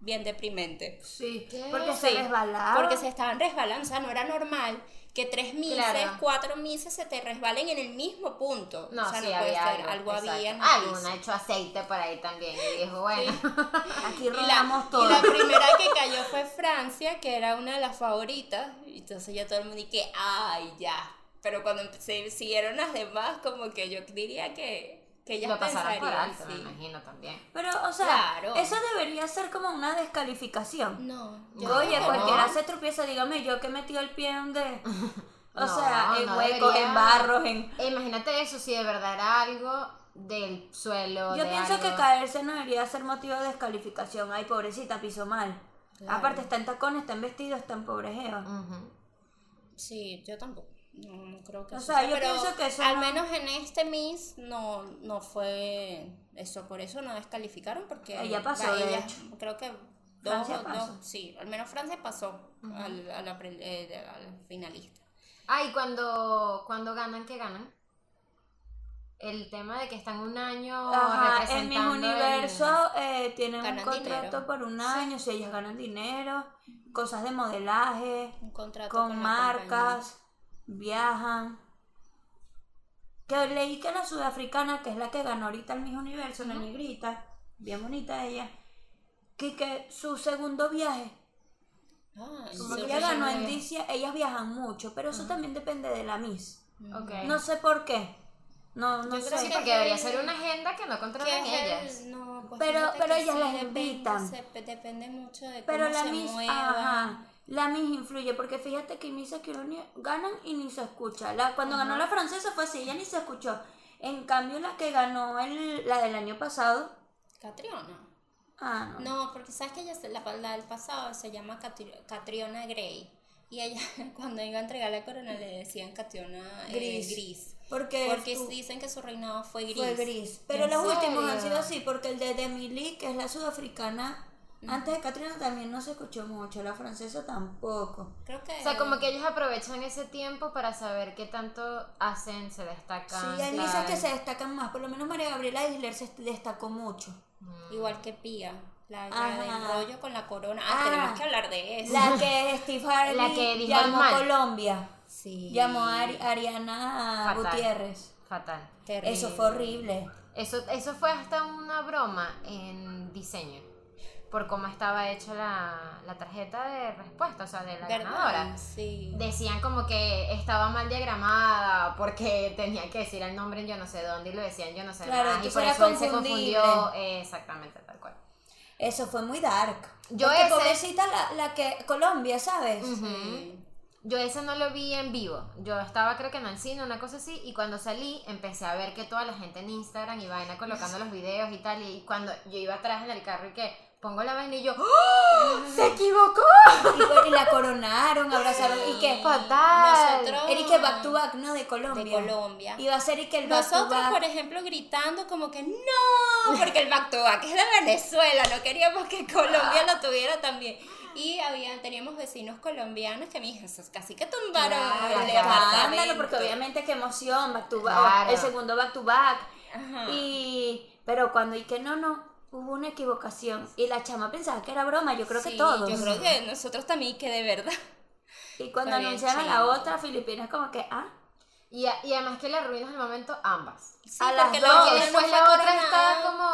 Bien deprimente. Sí, ¿Qué? porque se Sí, resbalaba. Porque se estaban resbalando, o sea, no era normal que tres mises, Claro. cuatro mises se te resbalen en el mismo punto. No, o sea, sí, no puede había ser, algo. había en el Alguna hecho aceite por ahí también. Y dijo, bueno. Aquí Y la, rodamos todo. y la primera que cayó fue Francia, que era una de las favoritas. Y entonces ya todo el mundo y que, ay, ya. Pero cuando se siguieron las demás, como que yo diría que, que ellas lo por alto, sí. me imagino también. Pero, o sea, Claro. eso debería ser como una descalificación. No, yo Oye, cualquiera no. se tropieza, dígame yo que he metido el pie donde... O No, sea, en no huecos, debería- en barros, en... E imagínate eso, si de verdad era algo del suelo. Yo de pienso algo- que caerse no debería ser motivo de descalificación. Ay, pobrecita, pisó mal. Aparte, está en tacones, está en vestido, está en pobrejeo. Sí, yo tampoco. No, no creo que O sea, sea, yo pero pienso que eso al no- menos en este Miss no, no fue eso, por eso no descalificaron porque Ella pasó, va, de ella- hecho. creo que dos, dos- sí, al menos Francia pasó al, eh, al finalista. Ah, y cuando, cuando ganan, ¿qué ganan? El tema de que están un año Ajá, en el- universo eh, tienen un contrato dinero. por un año, si ellas ganan dinero, cosas de modelaje, Un contrato con, marcas, viajan. Que leí que la sudafricana, que es la que ganó ahorita el Miss Universo, la negrita, bien bonita ella, que, que su segundo viaje. Ah, como que ella ganó en Dicia, ellas viajan mucho, pero eso también depende de la Miss. Ok. No sé por qué. No, no Yo sé. creo Sí, que porque debería ser una agenda que no controlen el- ellas. no, pues Pero- pero ellas las depende- invitan. se- depende mucho de Pero cómo la se Miss, mueva. ajá, la Miss influye, porque fíjate que Miss Aquiloni ganan y ni se escucha. La, cuando ganó la francesa fue así, ella ni se escuchó. En cambio, la que ganó el, la del año pasado, Catriona. ah, no. No, porque sabes que ella, la, la del pasado se llama Catri- Catriona Gray. Y ella, cuando iba a entregar la corona, le decían Catriona eh, Gris. gris. Porque, Porque dicen que su reinado fue gris. fue gris. Pero ¿En los últimos han sido así, porque el de Demi Lee, que es la sudafricana, antes de Catriona también no se escuchó mucho, la francesa tampoco. Creo que. O sea, como que ellos aprovechan ese tiempo para saber qué tanto hacen, se destacan. Sí, hay misas que se destacan más, por lo menos María Gabriela Isler se destacó mucho. Igual que Pía. La, del rollo con la corona. Ah, Ah. tenemos que hablar de eso. La que Steve Harvey La que dijo llamó mal. Colombia. Sí. Llamó a Ari- Ariana Fatal. Gutiérrez. Fatal. Terrible. Eso fue horrible. Eso, eso fue hasta una broma en diseño. Por cómo estaba hecha la, la tarjeta de respuesta, o sea, de la ¿Verdad? ganadora. Sí. Decían como que estaba mal diagramada porque tenía que decir el nombre en yo no sé dónde y lo decían yo no sé Claro, más. Y por eso él se confundió. eh, exactamente, tal cual. Eso fue muy dark. Yo ese- pobrecita la, la que Colombia, ¿sabes? Yo ese no lo vi en vivo. Yo estaba creo que en el cine, una cosa así, y cuando salí empecé a ver que toda la gente en Instagram y vaina colocando los videos y tal, y cuando yo iba atrás en el carro y que pongo la vaina y yo, ¡Oh! ¡Se equivocó! Y, y la coronaron, abrazaron. Y que Fatal. Nosotros. Eric back to back, ¿no? De Colombia. De Colombia. Iba a ser y que el back to Nosotros, back. por ejemplo, gritando como que no, porque el back to back es de Venezuela, no queríamos que Colombia lo tuviera también. Y había, teníamos vecinos colombianos que me dijeron, "Esos casi que tumbaron Claro, el apartamento". porque obviamente qué emoción, back to back, Claro. el segundo back to back. Ajá. Y, pero cuando y que no, no, hubo una equivocación. Y la chama pensaba que era broma, yo creo que Sí, todos. Yo creo que nosotros también que de verdad. Y cuando Está bien anunciaron a la otra, Filipinas como que, ah, Y, a- y además que le arruinas el momento ambas. Sí, A las dos. después no la otra está como,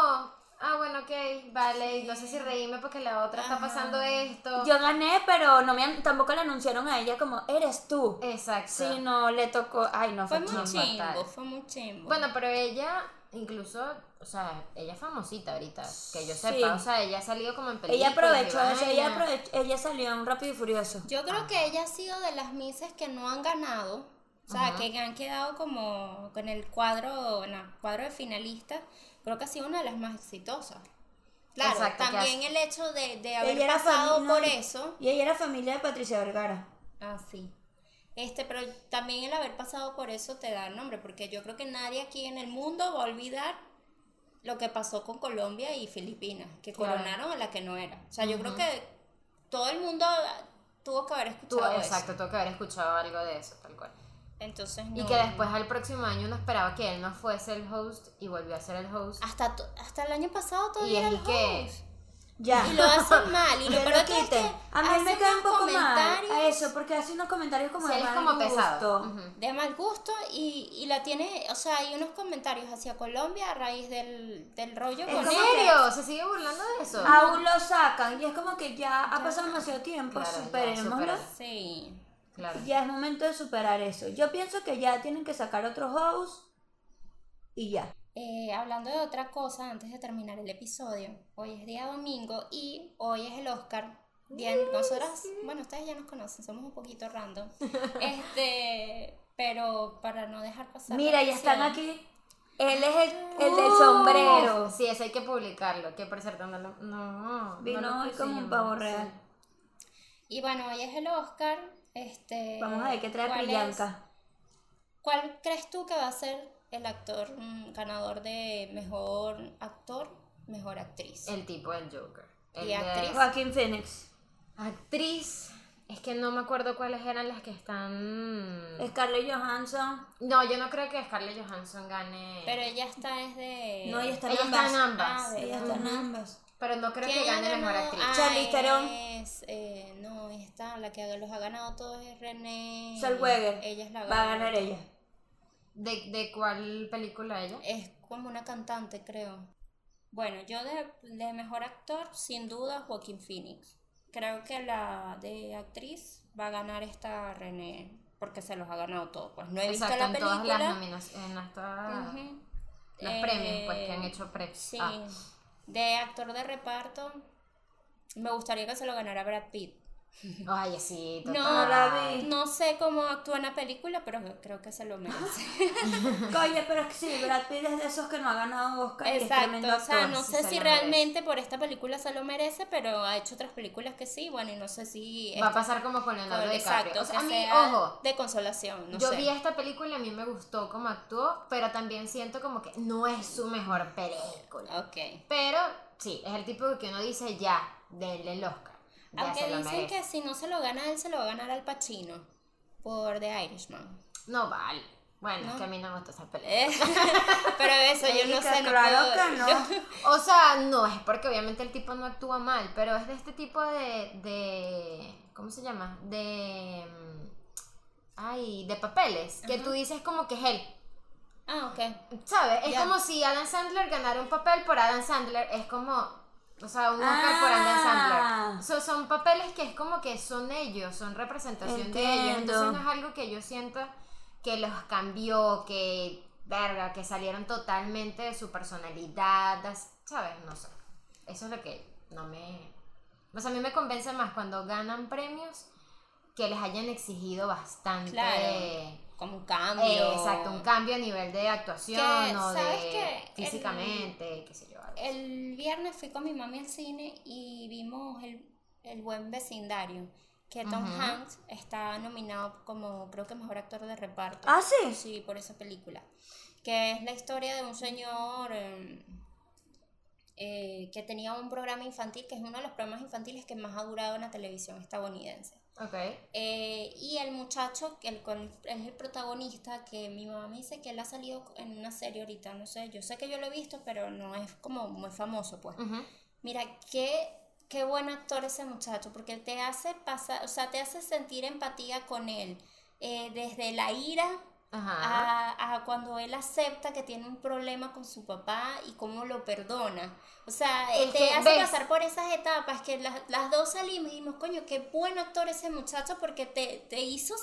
ah, bueno, ok, vale, y no sé si reírme porque la otra está Ajá. pasando esto. yo gané, pero no me, an- tampoco le anunciaron a ella como, eres tú. Exacto. Sí, no, le tocó, ay, no, Fue fue, muy chimbo. chimbo, fatal. fue muy chimbo. Bueno, pero ella, incluso, o sea, ella es famosita ahorita, que yo Sí. sepa, o sea, ella ha salido como en películas. Ella aprovechó eso, ella, aprovechó, ella salió en Rápido y Furioso. Yo creo que ella ha sido de las mises que no han ganado, o sea, Ajá. que han quedado como con el cuadro, en el cuadro de finalistas, creo que ha sido una de las más exitosas. Claro, Exacto, también el hecho de, de haber pasado por no, eso, Y ella era familia de Patricia Vergara. ah, sí. Este, pero también el haber pasado por eso te da el nombre, porque yo creo que nadie aquí en el mundo va a olvidar lo que pasó con Colombia y Filipinas, que Claro. coronaron a la que no era. O sea, yo creo que todo el mundo tuvo que haber escuchado eso. exacto, tengo que haber escuchado algo de eso, tal cual. Entonces, Y que después al próximo año uno esperaba que él no fuese el host y volvió a ser el host. hasta, hasta el año pasado Y todavía es era y el que- host. Ya. Y lo hacen mal. Y lo Que peor lo que es que A mí me cae un poco mal a eso, porque hace unos comentarios como de mal como pesado. gusto. Ujú. de mal gusto y, y la tiene, o sea, hay unos comentarios hacia Colombia a raíz del, del rollo Es con ¿En serio? ¿Se sigue burlando de eso? Aún lo sacan y es como que ya ha pasado demasiado tiempo, Claro, superémoslo. Sí. Claro. Ya es momento de superar eso. Yo pienso que ya tienen que sacar otros hosts y ya. Eh, hablando de otra cosa, antes de terminar el episodio, hoy es día domingo y hoy es el Oscar. Bien, nosotras, bueno, ustedes ya nos conocen, somos un poquito random. Este, pero para no dejar pasar. Mira, ya están aquí. Él es el, el del sombrero. Sí, eso hay que publicarlo. Que por cierto, no lo. No, Vino no lo hoy como un pavo sí. real. Y bueno, hoy es el Oscar. Este, Vamos a ver qué trae ¿cuál es- Priyanka. ¿Cuál crees tú que va a ser el actor mm, ganador de mejor actor, mejor actriz? El tipo del Joker. El ¿Y de- actriz? Joaquín Phoenix. Actriz. Es que no me acuerdo cuáles eran las que están... Scarlett Johansson. No, yo no creo que Scarlett Johansson gane. Pero ella está es de... No, ella está en Ella está ambas. en ambas. Ah, Ella está en ambas. Pero no creo ¿Quién que gane ganó? mejor actriz. Ah, Charlize Theron. es, eh, no, está, la que los ha ganado todos es René. Zellweger. Ella es la Va a ganar ella. ¿De, ¿De cuál película ella? Es como una cantante, creo. Bueno, yo de, de mejor actor, sin duda, Joaquín Phoenix. Creo que la de actriz va a ganar esta René, porque se los ha ganado todos. Pues no he visto Exacto, la en todas las película. nominaciones, en hasta los Eh, premios pues que han hecho pre Sí. ah. De actor de reparto, me gustaría que se lo ganara Brad Pitt. Ay, sí, total. No, la vi. no sé cómo actúa en la película, pero creo que se lo merece. Oye, pero es que sí, Brad Pitt es de esos que no ha ganado Oscar y es tremendo Exacto, o sea, actor. no sé se si merece. realmente por esta película se lo merece, pero ha hecho otras películas que sí, bueno, y no sé si... Va a pasar como con Leonardo DiCaprio. Exacto, O sea, a que mí, sea ojo, de consolación, no yo sé. vi esta película y a mí me gustó cómo actuó, pero también siento como que no es su mejor película. Ok. Pero sí, es el tipo que uno dice ya, denle el Oscar. Aunque dicen que si no se lo gana él, se lo va a ganar al Pacino por The Irishman. No vale. Bueno, ¿No? es que a mí no me gusta esa película. Eh, pero eso, yo no sé, no puedo- que no. O sea, no, es porque obviamente el tipo no actúa mal, pero es de este tipo de. de ¿Cómo se llama? De. mm, Ay, de papeles. Que tú dices como que es él. Ah, ok. ¿Sabes? Es como si Adam Sandler ganara un papel por Adam Sandler. Es como. O sea, un Oscar por Adam Ah. Sandler. So- son papeles que es como que son ellos, son representación de ellos. Entonces no es algo que yo sienta que los cambió, que. Verga, que salieron totalmente de su personalidad. ¿Sabes? No sé. Eso es lo que no me. O sea, a mí me convence más cuando ganan premios que les hayan exigido bastante. Claro. Como un cambio. Eh, exacto, un cambio a nivel de actuación Que, o ¿sabes de qué? El- físicamente, qué sé yo. algo. El viernes fui con mi mami al cine y vimos el, el buen vecindario. Que Tom. Hanks está nominado como, creo que mejor actor de reparto. ¿Ah, sí? Sí, por esa película. Que es la historia de un señor eh, eh, que tenía un programa infantil, que es uno de los programas infantiles que más ha durado en la televisión estadounidense. Ok. Eh, y el muchacho, que el, es el protagonista, que mi mamá me dice que él ha salido en una serie ahorita, no sé, yo sé que yo lo he visto, pero no es como muy famoso, pues. Ujú. Mira, qué, qué buen actor ese muchacho, porque te hace pasar, o sea, te hace sentir empatía con él, eh, desde la ira. A, a cuando él acepta que tiene un problema con su papá y cómo lo perdona. O sea, Es te hace ¿ves? pasar por esas etapas que las, las dos salimos y dijimos, coño, qué buen actor ese muchacho porque te, te hizo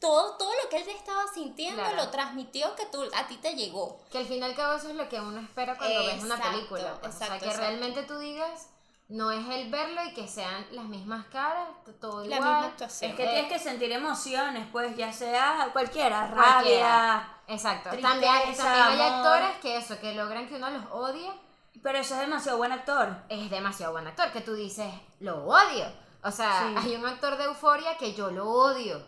todo, todo lo que él estaba sintiendo, Claro. lo transmitió que tú, a ti te llegó. Que al fin y al cabo eso es lo que uno espera cuando ves una Exacto, película. pues. o sea, exacto, que exacto. realmente tú digas, no es el verlo y que sean las mismas caras, todo La igual. misma actuación. Es que Eh, tienes que sentir emociones, pues, ya sea cualquiera, Cualquiera. rabia. Exacto. tristeza, también, también hay amor. actores que eso, que logran que uno los odie. Pero eso es demasiado buen actor. es demasiado buen actor, que tú dices, lo odio. O sea, Sí. hay un actor de euforia que yo lo odio.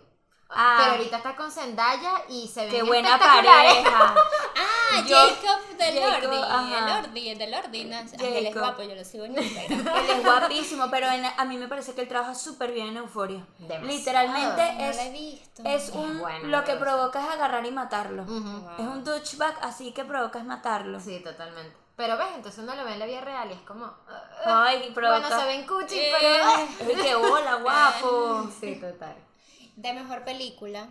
Ah. Pero ahorita está con Zendaya y se ve Qué buena pareja. Ah, Yo- Jacob de Jacob, Lordi, ajá. el Lordi, el de Lordi. no, él es Jacob. guapo, yo lo sigo en Instagram. Él es guapísimo, pero en- a mí me parece que él trabaja súper bien en Euforia. Literalmente No es, lo he visto. es un bueno, lo que provoca es agarrar y matarlo. Es un douchebag, así que provoca es matarlo. Sí, totalmente. Pero ves, entonces uno lo ve en la vida real y es como. ah, Ay, provoca. bueno, se ven cuchi, Eh. pero. ah. Qué hola, guapo. Sí, total. De mejor película.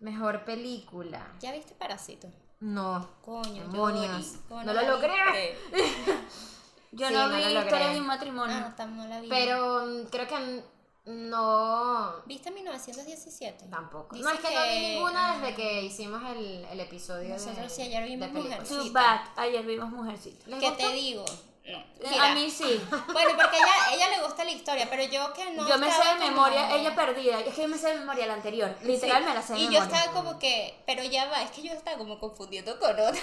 Mejor película. ¿Ya viste Parásito? No. Coño, Demonios. Yori, ¿cómo No la lo logré. Yo Sí, no no vi historia de un matrimonio. Ah, tam- no la vi. Pero mm, creo que no. ¿Viste 1917? Tampoco. Dice no, es que, no vi que- ninguna desde que hicimos el, el episodio Nosotros de. sí, ayer vimos de películas. Mujer. Too bad. Ayer vimos Mujercita. ¿Les ¿Qué gustó? te digo? No. a Mira, mí sí. Bueno, porque ella, ella le gusta la historia, pero yo que no. yo me sé de como- memoria, ella perdida. Es que yo me sé de memoria la anterior. Literal Sí, me la sé de Y yo memoria. estaba como que, pero ya va, es que yo estaba como confundiendo con otra.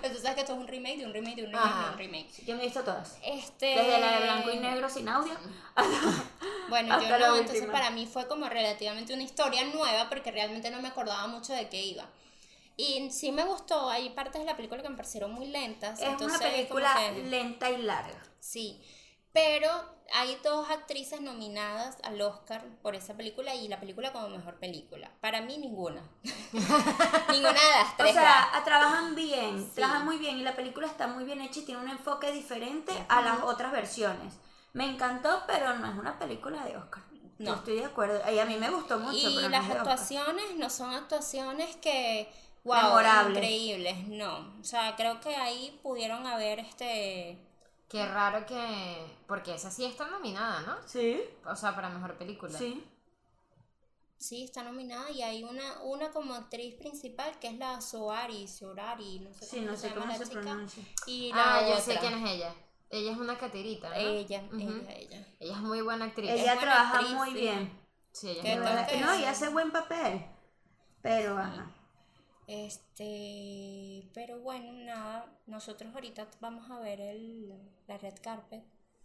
Pues tú sabes que esto es un remake de un remake de un remake de un remake. Yo me he visto todas. Este. Desde la de blanco y negro sin audio. Bueno, hasta yo no, entonces última. para mí fue como relativamente una historia nueva porque realmente no me acordaba mucho de qué iba. Y sí me gustó, hay partes de la película que me parecieron muy lentas. Es entonces una película que- lenta y larga. Sí, pero hay dos actrices nominadas al Oscar por esa película y la película como mejor película. Para mí ninguna. ninguna de las O tres. va. sea, trabajan bien, Sí. trabajan muy bien y la película está muy bien hecha y tiene un enfoque diferente a las otras versiones. Me encantó, pero no es una película de Oscar. No. Estoy de acuerdo. Y a mí me gustó mucho, y pero no las actuaciones no son actuaciones que wow, Memorables. increíbles, no. O sea, creo que ahí pudieron haber este Qué raro que. Porque esa sí está nominada, ¿no? Sí, O sea, para mejor película. sí. sí está nominada y hay una una como actriz principal que es la Soari, Sorari, no sé Sí, cómo no se sé llama cómo la se chica. pronuncia. Y la Ah, yo sé quién es ella. Ella es una catirita, ¿no? Ella, ella, ella. Ella es muy buena actriz. Ella buena trabaja actriz, muy sí. bien. Sí, ella ¿Qué es muy buena? No, y hace buen papel. Pero, ajá. Este, pero bueno, nada, nosotros ahorita vamos a ver el, la red carpet.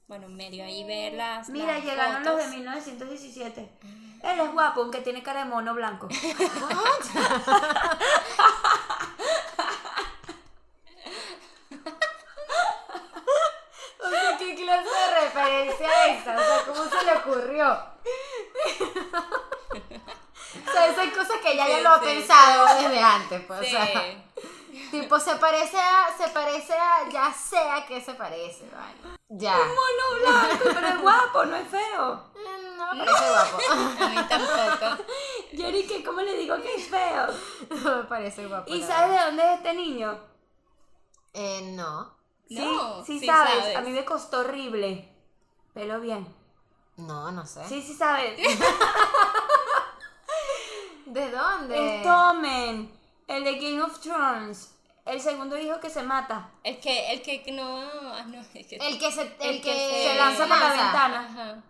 Bueno, medio ahí ver las. Mira, las llegaron los de fotos. 1917. Él es guapo, aunque tiene cara de mono blanco. O sea, ¿qué clase de referencia es esa? O sea, ¿cómo se le ocurrió? O sea, esas cosas que ella ya Sí, lo ha sí, pensado desde antes, pues. O sea, tipo, se parece a. Se parece a. Ya sé a qué se parece, vale. Ya. mono blanco, pero es guapo, no es feo. Mm, No me parece guapo. A mí tampoco. Yeri, ¿qué? ¿cómo le digo que es feo? No me parece guapo. ¿Y sabes de dónde es este niño? Eh, no. Sí, No, sí, sí sabes. sabes. A mí me costó horrible. Pelo bien. No, no sé. Sí, sí sabes. ¿De dónde? Es Tommen, el de Game of Thrones. El segundo hijo que se mata. El que, el que no, ah, no, es que El que se, el El que que Se lanza por la ventana. Ajá,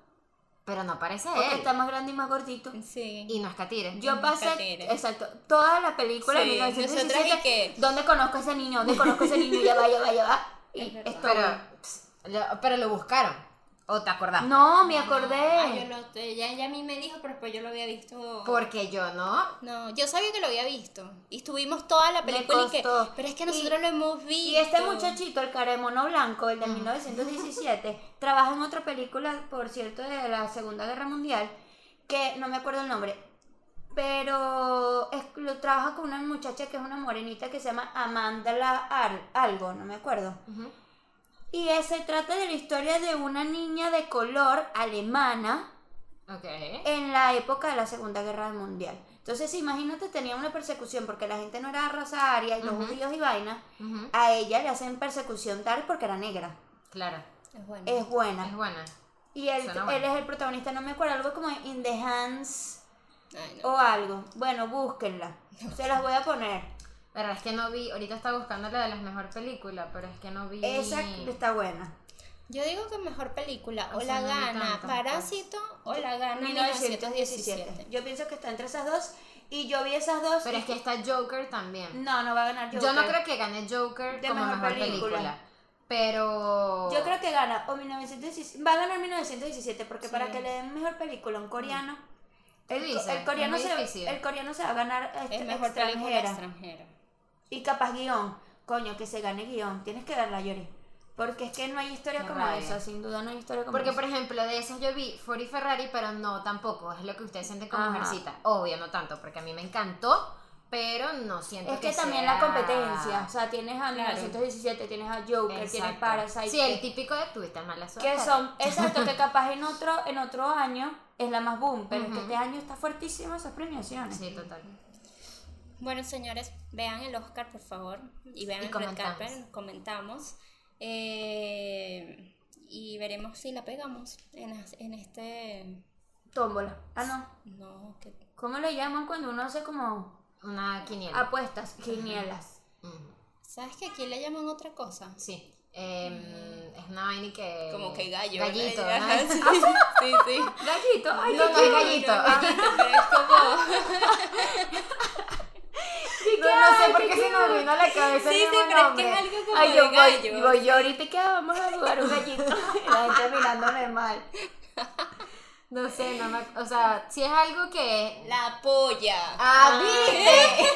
Pero no parece Porque él. está más grande y más gordito. sí. Y no es Catire. Yo pasé, Catire. exacto, toda la película de Sí, 1917. nosotras y que- ¿Dónde conozco a ese niño? ¿Dónde conozco a ese niño? Ya va, ya va, ya va. Y Es verdad. es Pero, Tommen. pss, lo- pero lo buscaron. ¿O te acordás? No, me Ah, yo acordé. lo, ella, ella a mí me dijo, pero después yo lo había visto. Porque yo no. No, yo sabía que lo había visto. Y estuvimos toda la película y que. Pero es que Y- nosotros lo hemos visto. Y este muchachito, el cara de mono blanco, el de 1917, trabaja en otra película, por cierto, de la Segunda Guerra Mundial, que no me acuerdo el nombre, pero es- lo trabaja con una muchacha que es una morenita que se llama Amanda la Al- algo, no me acuerdo. Y se trata de la historia de una niña de color alemana en la época de la Segunda Guerra Mundial. Entonces, imagínate, tenía una persecución porque la gente no era de raza aria y los judíos y vaina. A ella le hacen persecución tal porque era negra. Claro. Es bueno. Es buena. Es buena. Y él, buena. él es el protagonista, no me acuerdo, algo como In the Hands Ay, no. o algo. Bueno, búsquenla. Se las voy a poner. La verdad es que no vi. Ahorita estaba buscando la de las mejores películas, pero es que no vi. Esa está buena. Yo digo que mejor película. O, O sea, la no gana tantas, Parásito o la gana 1917. 1917. Yo pienso que está entre esas dos. Y yo vi esas dos. Pero es que está Joker también. No, no va a ganar Joker. Yo no creo que gane Joker De como mejor mejor, película. película. Pero. Yo creo que gana o 1917. Va a ganar 1917 porque Sí. para que le den mejor película a un coreano. ¿Qué El, coreano se, el coreano se va a ganar este, Es mejor película extranjera. Y capaz guion. Coño, que se gane guion. Tienes que verla, Yori. Porque es que no hay historia Qué como rabia. esa. Sin duda no hay historia como Porque, esa. por ejemplo, de esas yo vi Ford y Ferrari, pero no tampoco. Es lo que ustedes sienten como Ajá. mujercita. Obvio, no tanto, porque a mí me encantó, pero no siento Es que, también sea- la competencia. O sea, tienes a Claro. 1917, tienes a Joker, tienes Exacto. Parasite. Sí, el típico de tuviste mala suerte. que son, exacto, que capaz en otro, en otro año es la más boom, pero es que este año está fuertísimo esas premiaciones. Sí, total. Bueno, señores, vean el Oscar, por favor. Y vean Y el Red comentamos. Carpet, comentamos. Eh, y veremos si la pegamos en, en este... Tómbola. Ah, no. No, que... ¿Cómo le llaman cuando uno hace como Una quiniela. apuestas, quinielas? ¿Sabes que aquí le llaman otra cosa? Sí. Em, es una vaina que. Como que gallo. Gallito, ¿no? ¿no? Sí, sí, sí. Gallito, ay, No, no es gallito. No, gallito, pero es como... No, no sé por qué se nos vino a la cabeza Sí, sí, pero es nombre. que es algo como Ay, de yo voy, gallo. voy yo ahorita que vamos a jugar un gallito. La gente mirándome mal. No sé, no me. O sea, si es algo que. La polla. ¡Ah, viste!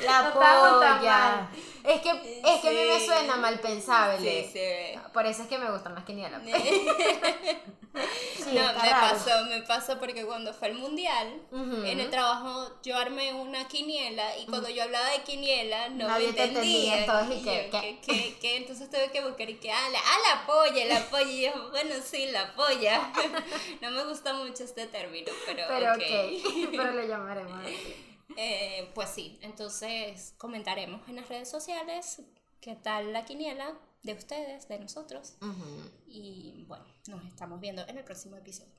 La polla. Es que, es que a mí me suena mal pensable. Sí, sí. Por eso es que me gusta más que. Sí, no, me raro. pasó, me pasó porque cuando fue el mundial, en el trabajo yo armé una quiniela y cuando yo hablaba de quiniela no Nadie me te entendía, Y que- yo, ¿qué? ¿qué, qué, qué? Entonces tuve que buscar y que, ah, la, ah, la polla, la polla. Y yo, bueno, sí, la polla. no me gusta mucho este término, pero, Pero ok. ok, pero le llamaremos así. Eh, pues sí, entonces comentaremos en las redes sociales qué tal la quiniela de ustedes, de nosotros. Ujú. Y bueno, nos estamos viendo en el próximo episodio.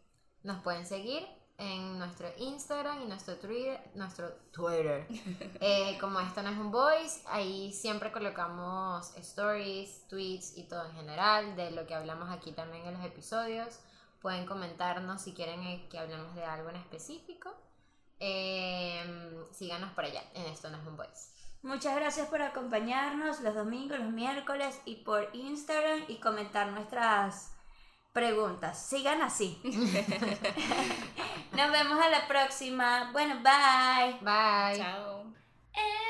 Nos pueden seguir en nuestro Instagram y nuestro Twitter, nuestro Twitter. Eh, como esto no es un voice, ahí siempre colocamos stories, tweets y todo en general de lo que hablamos aquí también en los episodios. Pueden comentarnos si quieren eh, que hablemos de algo en específico. Eh, síganos por allá, en esto no es un voice. Muchas gracias por acompañarnos los domingos, los miércoles y por Instagram y comentar nuestras preguntas. Sigan así. Nos vemos a la próxima. Bueno, bye. Bye. Chao. Eh,